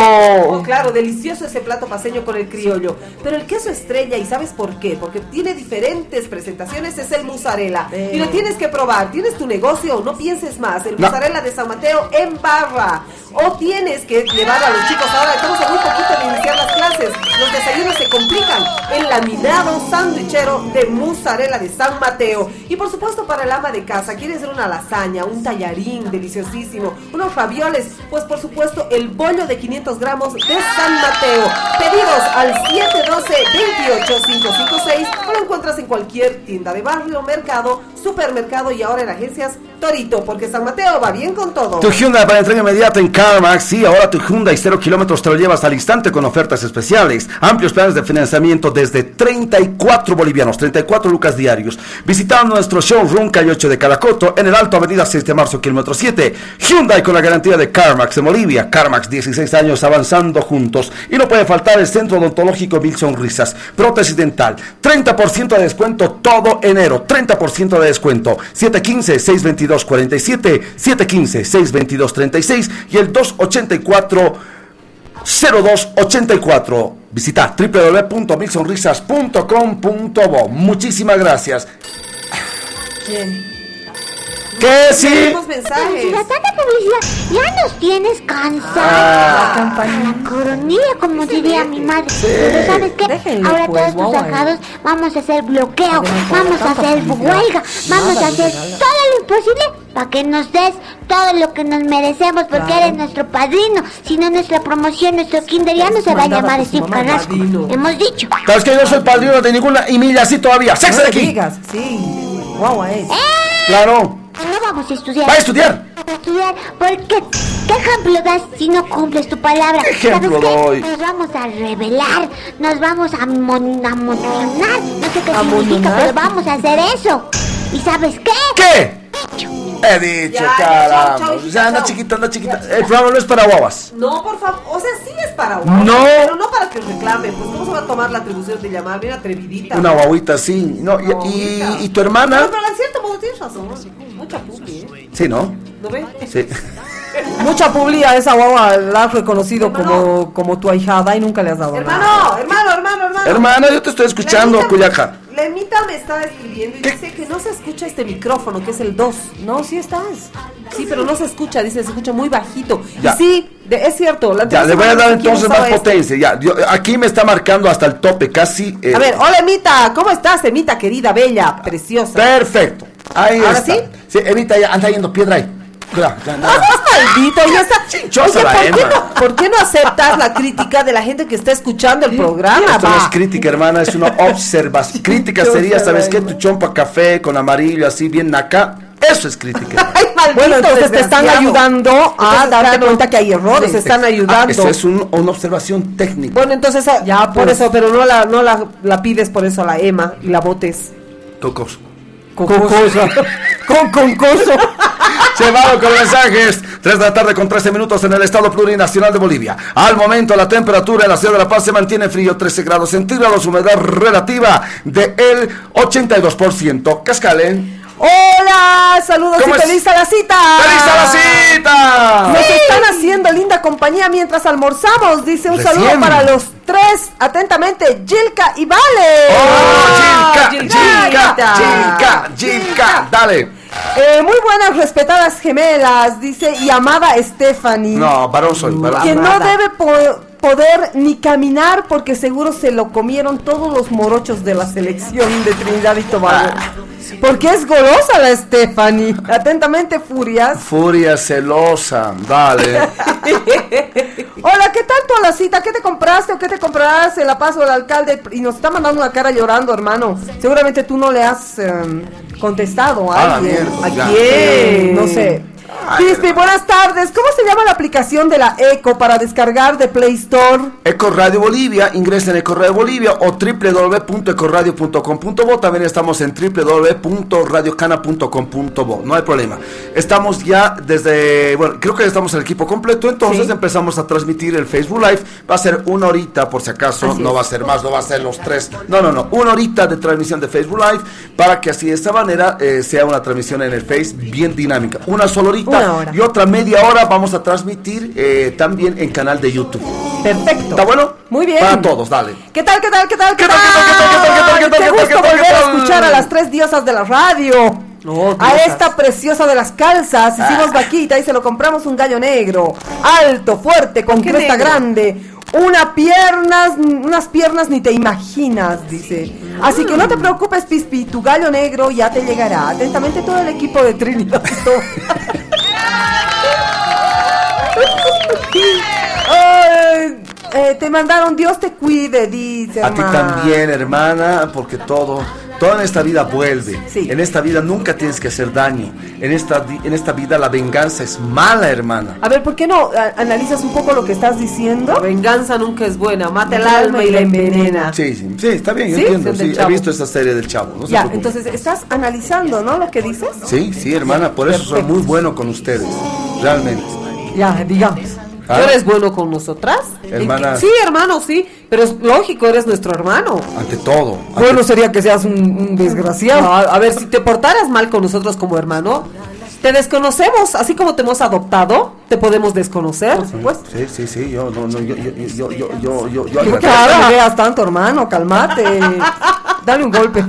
Oh, claro, delicioso ese plato paseño con el criollo. Pero el queso estrella, ¿y sabes por qué? Porque tiene diferentes presentaciones, es el mozzarella. Eh. Y lo tienes que probar. Tienes tu negocio, no pienses más. El No. mozzarella de San Mateo en barra. O tienes que llevar a los chicos ahora, estamos a muy poquito de iniciar las clases. Los desayunos se complican. El laminado sandwichero de mozzarella de San Mateo. Y por supuesto para el ama de casa, quieres hacer una lasaña, un tallarín unos ravioles, pues por supuesto el bollo de 500 gramos de San Mateo. Pedidos al 712-28556 o lo encuentras en cualquier tienda de barrio, mercado, supermercado y ahora en agencias Torito, porque San Mateo va bien con todo. Tu Hyundai para entrega inmediata en CarMax. Sí, ahora tu Hyundai 0 kilómetros te lo llevas al instante con ofertas especiales. Amplios planes de financiamiento desde 34 bolivianos, 34 lucas diarios. Visitando nuestro showroom Calle 8 de Calacoto en el Alto Avenida 6 de Marzo, kilómetro 7. Hyundai con la garantía de CarMax en Bolivia. CarMax 16 años avanzando juntos. Y no puede faltar el Centro Odontológico Mil Sonrisas. Prótesis dental. 30% de descuento todo enero. 30% de descuento. 715-622-47, 715-622-36 y el 284-0284. Visita www.milsonrisas.com.bo. Muchísimas gracias. ¿Quién? ¿Qué sí? Tenemos mensajes. Si la tanta publicidad ya nos tienes cansados. Ah. La coronilla, como diría mi madre. Pero ¿sabes qué? Déjenle, Ahora pues, todos tus sacados vamos a hacer bloqueo, vamos a hacer huelga, vamos Nada a hacer todo lo imposible para que nos des todo lo que nos merecemos porque Claro. eres nuestro padrino. Si no, nuestra promoción, nuestro kinder ya no se va a llamar Steve Carrasco. padrino. Hemos dicho. ¿Sabes que yo no soy padrino de ninguna y milla así todavía? No ¡Sexo de aquí! digas, sí. Guau, es. Claro. No vamos a estudiar. Va a estudiar. a estudiar porque ¿qué ejemplo das si no cumples tu palabra? ¿Qué ejemplo ¿Sabes qué? doy? Nos vamos a revelar, nos vamos a mon- a mocionar, no sé qué ¿A significa, pero vamos a hacer eso. ¿Y sabes qué? ¿Qué? He dicho, Ya, caramba. chao, chao, Ya, anda chiquita, anda chiquita. El programa no es para guaguas. No, por favor. O sea, sí es para uno. No. Pero no para que os reclamen. Pues, ¿cómo se va a tomar la atribución de llamar? Bien atrevidita. Una guaguita así. No, y, y, y tu hermana. No, pero en cierto modo tienes razón. Mucha publi, ¿eh? Sí, ¿no? ¿No ves? Sí. [laughs] Mucha publi a esa guagua la has reconocido como, como tu ahijada y nunca le has dado nada. Hermano, hermano, hermano, hermano. Hermana, yo te estoy escuchando, Cuyaca. Lemita me está escribiendo y dice que no se escucha este micrófono, que es el 2. No, sí estás. Sí, pero no se escucha, dice, se escucha muy bajito. Ya. Y sí, de- es cierto. La Ya, le voy a dar semana, ¿quién entonces más este? potencia. Ya, yo- aquí me está marcando hasta el tope, casi. eh, A ver, hola Emita, ¿cómo estás, Emita, querida, bella, preciosa? Perfecto. Ahí ¿Ahora está. sí? Sí, Evita, ya anda yendo piedra ahí. Cuidado, ya, ya, maldito, está. Chinchosa Oye, la ¿por qué, Emma. no, por qué no aceptas la crítica de la gente que está escuchando el programa? Esto no es crítica, hermana, es una observación. [laughs] crítica sería, ¿sabes qué? Tu chompa café con amarillo, así bien acá. Eso es crítica. [laughs] Ay, maldito Bueno, entonces te están ayudando a darte claro, cuenta que hay errores. Nos están Ah, ayudando. eso es un- una observación técnica. Bueno, entonces ah, Ya, por pues. eso, pero no la, no la, la pides por eso a la Emma y la votes. Cocos. Cocosa. Con concoso. Se va con mensajes. 3 de la tarde con 13 minutos en el estado plurinacional de Bolivia. Al momento la temperatura en la ciudad de La Paz se mantiene frío, 13 grados centígrados, humedad relativa de el 82%. Cascalen. Hola, saludos ¿Cómo y feliz a la cita. ¡Feliz a la cita! Nos están haciendo linda compañía mientras almorzamos. Dice un Recién. saludo para los tres. Atentamente, Gilka y Vale. ¡Oh, Gilka! Gilka, ¡Gilka! ¡Gilka! ¡Gilka! Dale. Eh, muy buenas, respetadas gemelas, dice, y amada Stephanie. No, varón soy, varón. Que no debe po- poder ni caminar porque seguro se lo comieron todos los morochos de la selección de Trinidad y Tobago. Ah. Porque es golosa la Stephanie. Atentamente, Furias. Furia celosa. Dale. [laughs] Hola, ¿qué tal tu la cita? ¿Qué te compraste o qué te comprarás en La Paz o el alcalde? Y nos está mandando una cara llorando, hermano. Seguramente tú no le has em, contestado a Ah, alguien. mierda, ¿A ya. quién? No sé. Pispi, buenas tardes. ¿Cómo se llama la aplicación de la ECO para descargar de Play Store? Eco Radio Bolivia, ingresa en Eco Radio Bolivia o www.ecoradio.com.bo. También estamos en www.radiocana.com.bo. No hay problema. Estamos ya desde, bueno, creo que ya estamos el equipo completo, entonces Sí. empezamos a transmitir el Facebook Live. Va a ser una horita por si acaso, Así no es. va a ser más, no va a ser los tres. No, no, no, una horita de transmisión de Facebook Live para que así de esta manera eh, sea una transmisión en el Face bien dinámica. Una sola horita Una hora. y otra media hora vamos a transmitir eh, también en canal de YouTube. Perfecto. ¿Está bueno? Muy bien. Para todos, dale. ¿Qué tal, qué tal, qué tal, qué, tal, qué tal, qué tal, qué tal, qué tal, qué tal, Qué qué tal, gusto qué tal, qué volver a tal? escuchar a las tres diosas de la radio. a esta preciosa de las calzas. Hicimos vaquita y se lo compramos un gallo negro. Alto, fuerte, con qué cresta negro? grande. Una piernas, unas piernas ni te imaginas, dice. Así que no te preocupes, Pispi, tu gallo negro ya te llegará. Atentamente todo el equipo de Trinidad. [laughs] Ay, eh, te mandaron Dios te cuide, dice. A ti también, hermana, porque todo, todo en esta vida vuelve. En esta vida nunca tienes que hacer daño. En esta, en esta vida la venganza es mala, hermana. A ver, ¿por qué no analizas un poco lo que estás diciendo? La venganza nunca es buena, mata el alma y la envenena. Sí, sí, sí, está bien, yo ¿Sí? entiendo. Sí, he visto esta serie del chavo. No ya, entonces estás analizando, ¿no? Lo que dices. Sí, sí, hermana, por eso soy muy bueno con ustedes. Realmente. Ya, digamos. ¿Ah? ¿Tú eres bueno con nosotras? Hermana. Sí, hermano, sí. Pero es lógico, eres nuestro hermano. Ante todo. ante- Bueno, sería que seas un, un desgraciado. No, a, a ver, si te portaras mal con nosotros como hermano, te desconocemos. Así como te hemos adoptado, te podemos desconocer. Por supuesto. Sí, sí, sí, yo, no, no, yo, yo, yo, yo, yo, yo, yo, ¿Qué yo- veas tanto, hermano? Calmate. Dale un golpe.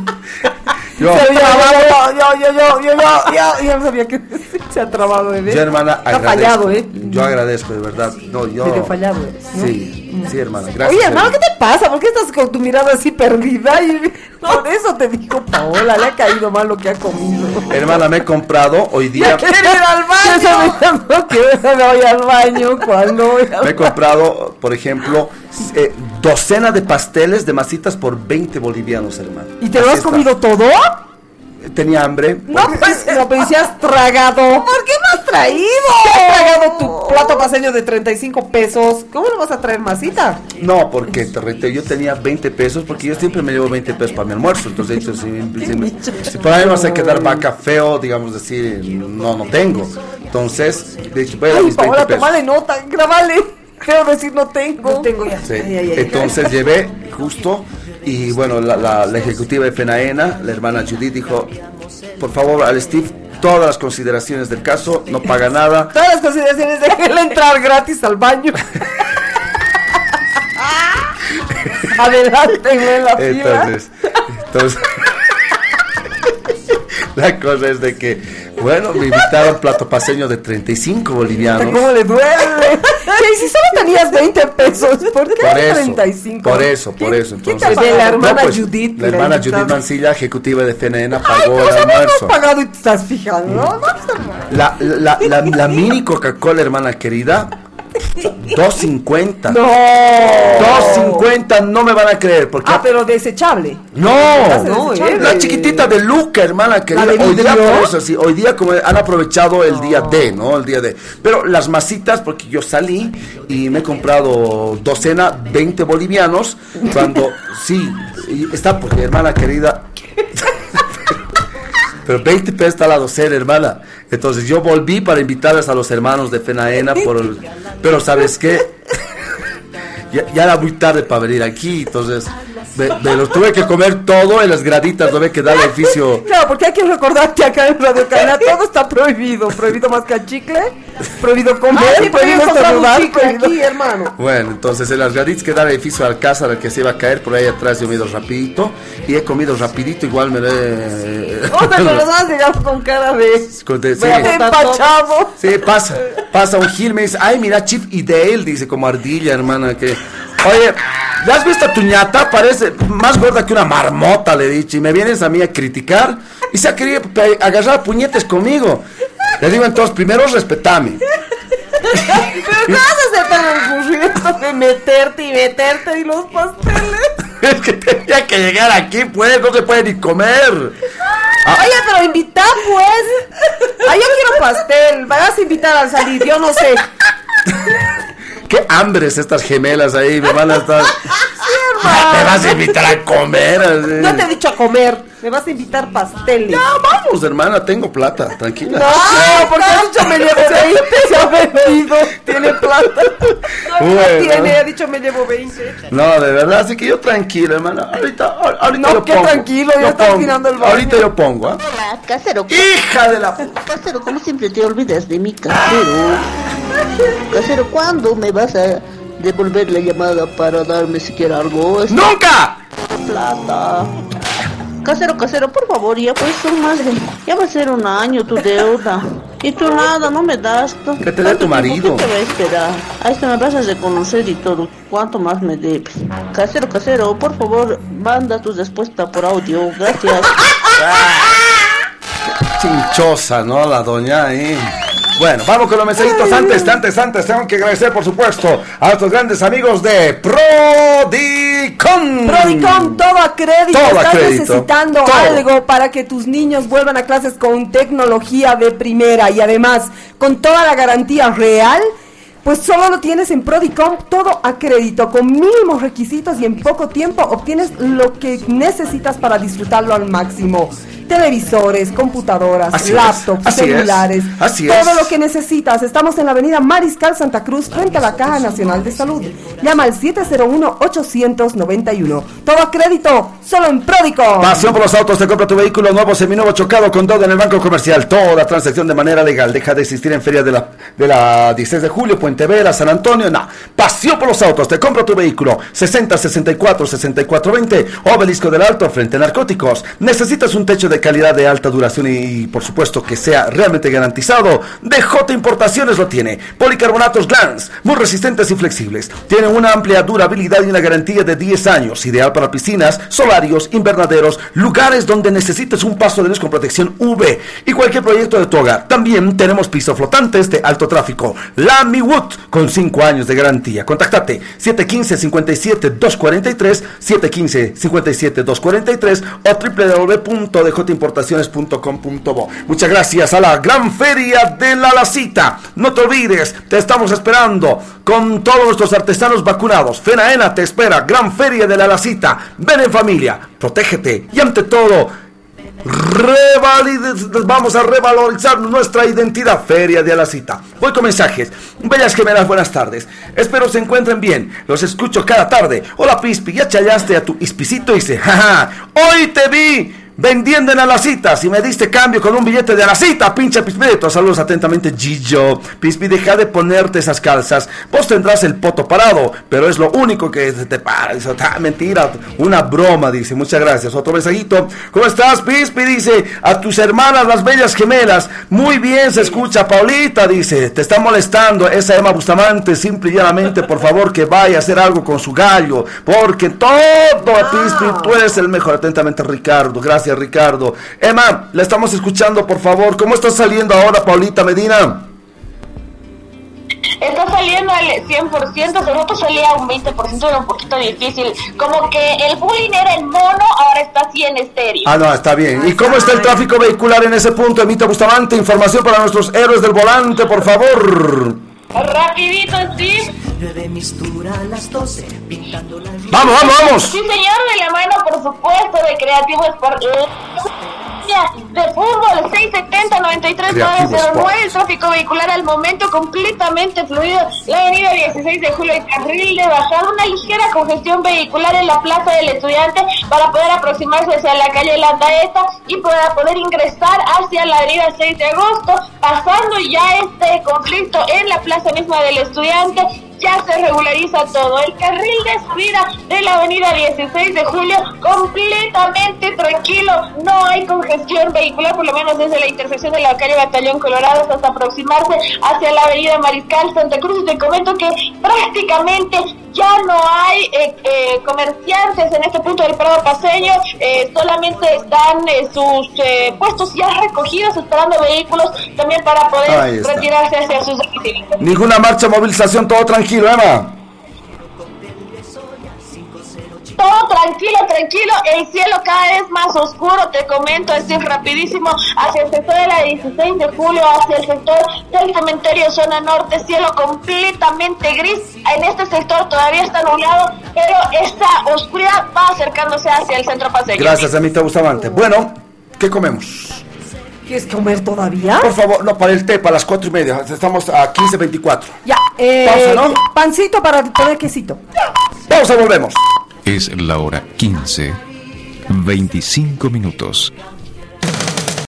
Yo, Se había trabado, yo, yo, yo, yo, yo, yo, [laughs] yo no sabía que [laughs] se ha trabado, bebé. yo, hermana, agradezco. fallado, ¿eh? Yo agradezco, de verdad. No, yo. Medio fallado ¿no? Sí, sí, hermana. Gracias. Oye, hermano, ¿qué te pasa? ¿Por qué estás con tu mirada así perdida? Y [laughs] por eso te dijo Paola, le ha caído mal lo que ha comido. Hermana, me he comprado hoy día. Ya quiere ir al baño. Eso me voy al baño cuando Me he comprado, por ejemplo, eh, docena de pasteles de masitas por 20 bolivianos, hermano. ¿Y te lo Así has está. comido todo? Tenía hambre. No, pues, no, pero si has tragado. ¿Por qué no has traído? Si has tragado tu plato paseño de 35 pesos, ¿cómo no vas a traer masita? No, porque te reitero, yo tenía 20 pesos porque yo siempre me llevo 20 pesos para mi almuerzo. Entonces, he dicho, si, si, me- si por ahí me vas a quedar vaca feo, digamos decir, no, no tengo. Entonces, de hecho, voy a dar mis 20 Paola, pesos. tomale nota, grabale. Quiero decir, no tengo. No tengo ya. Sí. Entonces llevé justo y bueno, la, la- la ejecutiva de FENAENA, la hermana Judith, dijo, por favor al Steve, todas las consideraciones del caso, no paga nada. [laughs] Todas las consideraciones de entrar gratis al baño. [laughs] Adelante, en la fila. Entonces, entonces la cosa es de que, bueno, me invitaron plato paseño de 35 bolivianos. ¿Cómo le duele? [laughs] y si solo tenías 20 pesos, ¿por qué Por eso, 35? por eso, por eso. ¿Quién Entonces, te pagó? La hermana pues, Judith La hermana. Judith Mancilla, ejecutiva de Ay, pagó pero el no almuerzo. pagado y te estás fijando, ¿no? No. La, la, la, la mini Coca-Cola, hermana querida, 2.50. No. 2.50, no me van a creer. Porque Ah, pero desechable. No, No, eh, la de- chiquitita de Luca, hermana querida. ¿La de Hoy día eso, sí, hoy día como han aprovechado el día D, ¿no? El día D. Pero las masitas, porque yo salí y me he comprado docena, 20 bolivianos, cuando, [laughs] sí, está porque, hermana querida, [laughs] pero 20 pesos está la docena, hermana. Entonces yo volví para invitarles a los hermanos de Fenaena, por el- pero ¿sabes qué? [laughs] ya, ya era muy tarde para venir aquí, entonces me, me lo tuve que comer todo en las graditas, no me quedaba el edificio. Claro, porque hay que recordar que acá en Radio Cana todo está prohibido. Prohibido mascar chicle, prohibido comer, Ay, sí, prohibido prohibido- aquí, hermano. Bueno, entonces en las graditas quedaba el edificio Alcázar, el que se iba a caer por ahí atrás, yo me he ido rapidito y he comido rapidito, igual me lo he... O sea, [laughs] pero los vas a llegar con cara de... Con de- sí. Sí, pasa, pasa un Gil, me dice, ay, mira, Chip y Dale, dice, como ardilla, hermana, que... Oye, ¿ya has visto a tu ñata? Parece más gorda que una marmota, le he dicho, y me vienes a mí a criticar, y se ha querido agarrar a puñetes conmigo. Le digo, entonces, primero respetame. Pero ¿qué vas a hacer tan aburrido de meterte y meterte y los pasteles? [laughs] Es que tenía que llegar aquí, pues, no se puede ni comer. Oye, pero invita pues. Ay, yo quiero pastel. Vas a invitar al salir, yo no sé. Qué hambres estas gemelas ahí, me van a estar... Me vas a invitar a comer. así. No te he dicho a comer. Me vas a invitar pasteles. Ya, vamos, hermana, tengo plata, tranquila. No, porque has dicho me llevo [laughs] 20, se ha vendido, tiene plata. No, no Bueno. tiene, ha dicho me llevo 20. No, de verdad, así que yo tranquilo, hermana. Ahorita, ahor- ahorita No, yo qué pongo. tranquilo, ya Yo está pongo. tirando el baño. Ahorita yo pongo, ¿ah? Hola, casero. ¡Hija de la [laughs] Casero, como siempre te olvidas de mí, casero. [laughs] Casero, ¿cuándo me vas a devolver la llamada para darme siquiera algo? Es ¡Nunca! Plata. Casero, casero, por favor, ya pues más de... Ya va a ser un año tu deuda. Y tú nada, no me das. Que te dé tu marido. ¿Qué te va a esperar? A esto me vas a reconocer y todo. ¿Cuánto más me debes? Casero, casero, por favor, manda tu respuesta por audio. Gracias. Chinchosa, ¿no? La doña ahí. Bueno, vamos con los mensajitos. Antes, antes, antes, tengo que agradecer, por supuesto, a nuestros grandes amigos de Prodicon. Prodicom, todo a crédito. Todo a Estás crédito. necesitando Todo. algo para que tus niños vuelvan a clases con tecnología de primera y además con toda la garantía real. Pues solo lo tienes en Prodicom, todo a crédito, con mínimos requisitos y en poco tiempo obtienes lo que necesitas para disfrutarlo al máximo. Televisores, computadoras, Así es, laptops, así es, celulares, así todo es. lo que necesitas. Estamos en la avenida Mariscal Santa Cruz frente a la Caja Nacional de Salud. Llama al 701-891. Todo a crédito, solo en Pródico. Pasión por los autos, te compra tu vehículo nuevo, seminuevo, chocado con todo en el banco comercial. Toda transacción de manera legal. Deja de existir en ferias de la, de la 16 de julio, Puente Vera, San Antonio. No. Pasión por los autos, te compra tu vehículo. 60 64 64 20. Obelisco del Alto, frente a narcóticos. Necesitas un techo de calidad de alta duración y, por supuesto, que sea realmente garantizado. DJ Importaciones lo tiene. Policarbonatos Glans, muy resistentes y flexibles. Tienen una amplia durabilidad y una garantía de 10 años. Ideal para piscinas, solarios, invernaderos, lugares donde necesites un paso de luz con protección UV y cualquier proyecto de tu hogar. También tenemos pisos flotantes de alto tráfico. Lamy Wood con 5 años de garantía. Contactate 715-57-243, 715-57-243 o www.djimportaciones.com.bo. Muchas gracias a la Gran Feria de la Lacita. No te olvides, te estamos esperando con todos nuestros artesanos vacunados. Fenaena te espera, Gran Feria de la Lacita. Ven en familia, protégete y ante todo, vamos a revalorizar nuestra identidad. Feria de Alacita. Voy con mensajes. Bellas gemelas, buenas tardes. Espero se encuentren bien. Los escucho cada tarde. Hola Pispi, ya chayaste a tu ispicito. Dice, jaja, hoy te vi. Vendiendo en Alacita, si me diste cambio con un billete de Alacita, pinche Pispirito. Saludos atentamente, Gillo. Pispi, deja de ponerte esas calzas. Vos tendrás el poto parado, pero es lo único que te para. Dice, "Ah, mentira, una broma, dice. Muchas gracias. Otro mensajito. ¿Cómo estás, Pispi? Dice, a tus hermanas, las bellas gemelas. Muy bien, se escucha, Paulita, dice. Te está molestando esa Emma Bustamante. Simple y llanamente, por favor, que vaya a hacer algo con su gallo. Porque todo, Pispi, tú eres el mejor. Atentamente, Ricardo. Gracias, Ricardo. Emma, la estamos escuchando, por favor. ¿Cómo está saliendo ahora, Paulita Medina? Está saliendo al 100%, hace rato salía un 20%, era un poquito difícil. Como que el bullying era en mono, ahora está así en estéreo. Ah, no, está bien. ¿Y cómo está el tráfico vehicular en ese punto, Emita Bustamante? Información para nuestros héroes del volante, por favor. Rapidito, Steve. mistura a las 12, pintando la Vamos, vamos, vamos. Sí, señor, de la mano, por supuesto, de Creativo Sport. De fútbol, 670-93-909, Creativo Sport. el tráfico vehicular al momento completamente fluido. La avenida 16 de julio, el carril de bajada, una ligera congestión vehicular en la plaza del estudiante para poder aproximarse hacia la calle Landaeta y para poder ingresar hacia la avenida 6 de agosto, pasando ya este conflicto en la plaza misma del estudiante ya se regulariza todo. El carril de subida de la avenida 16 de julio completamente tranquilo. No hay congestión vehicular, por lo menos desde la intersección de la calle Batallón Colorado hasta aproximarse hacia la avenida Mariscal Santa Cruz. Y te comento que prácticamente ya no hay eh, eh, comerciantes en este punto del Prado Paseño. eh, solamente están eh, sus eh, puestos ya recogidos esperando vehículos también para poder retirarse hacia sus domicilios. Ninguna marcha, movilización, todo tranquilo, Emma. Todo tranquilo, tranquilo, el cielo cada vez más oscuro, te comento, es decir, rapidísimo, hacia el sector de la 16 de julio, hacia el sector del cementerio zona norte, cielo completamente gris, en este sector todavía está nublado, pero esta oscuridad va acercándose hacia el centro paseño. Gracias, Emita Bustamante. Bueno, ¿qué comemos? ¿Quieres comer todavía? Por favor, no, para el té, para las cuatro y media. Estamos a 15.24. Ya, eh, Pausa, ¿no? pancito para poner quesito. Pausa, volvemos. Es la hora 15, 25 minutos.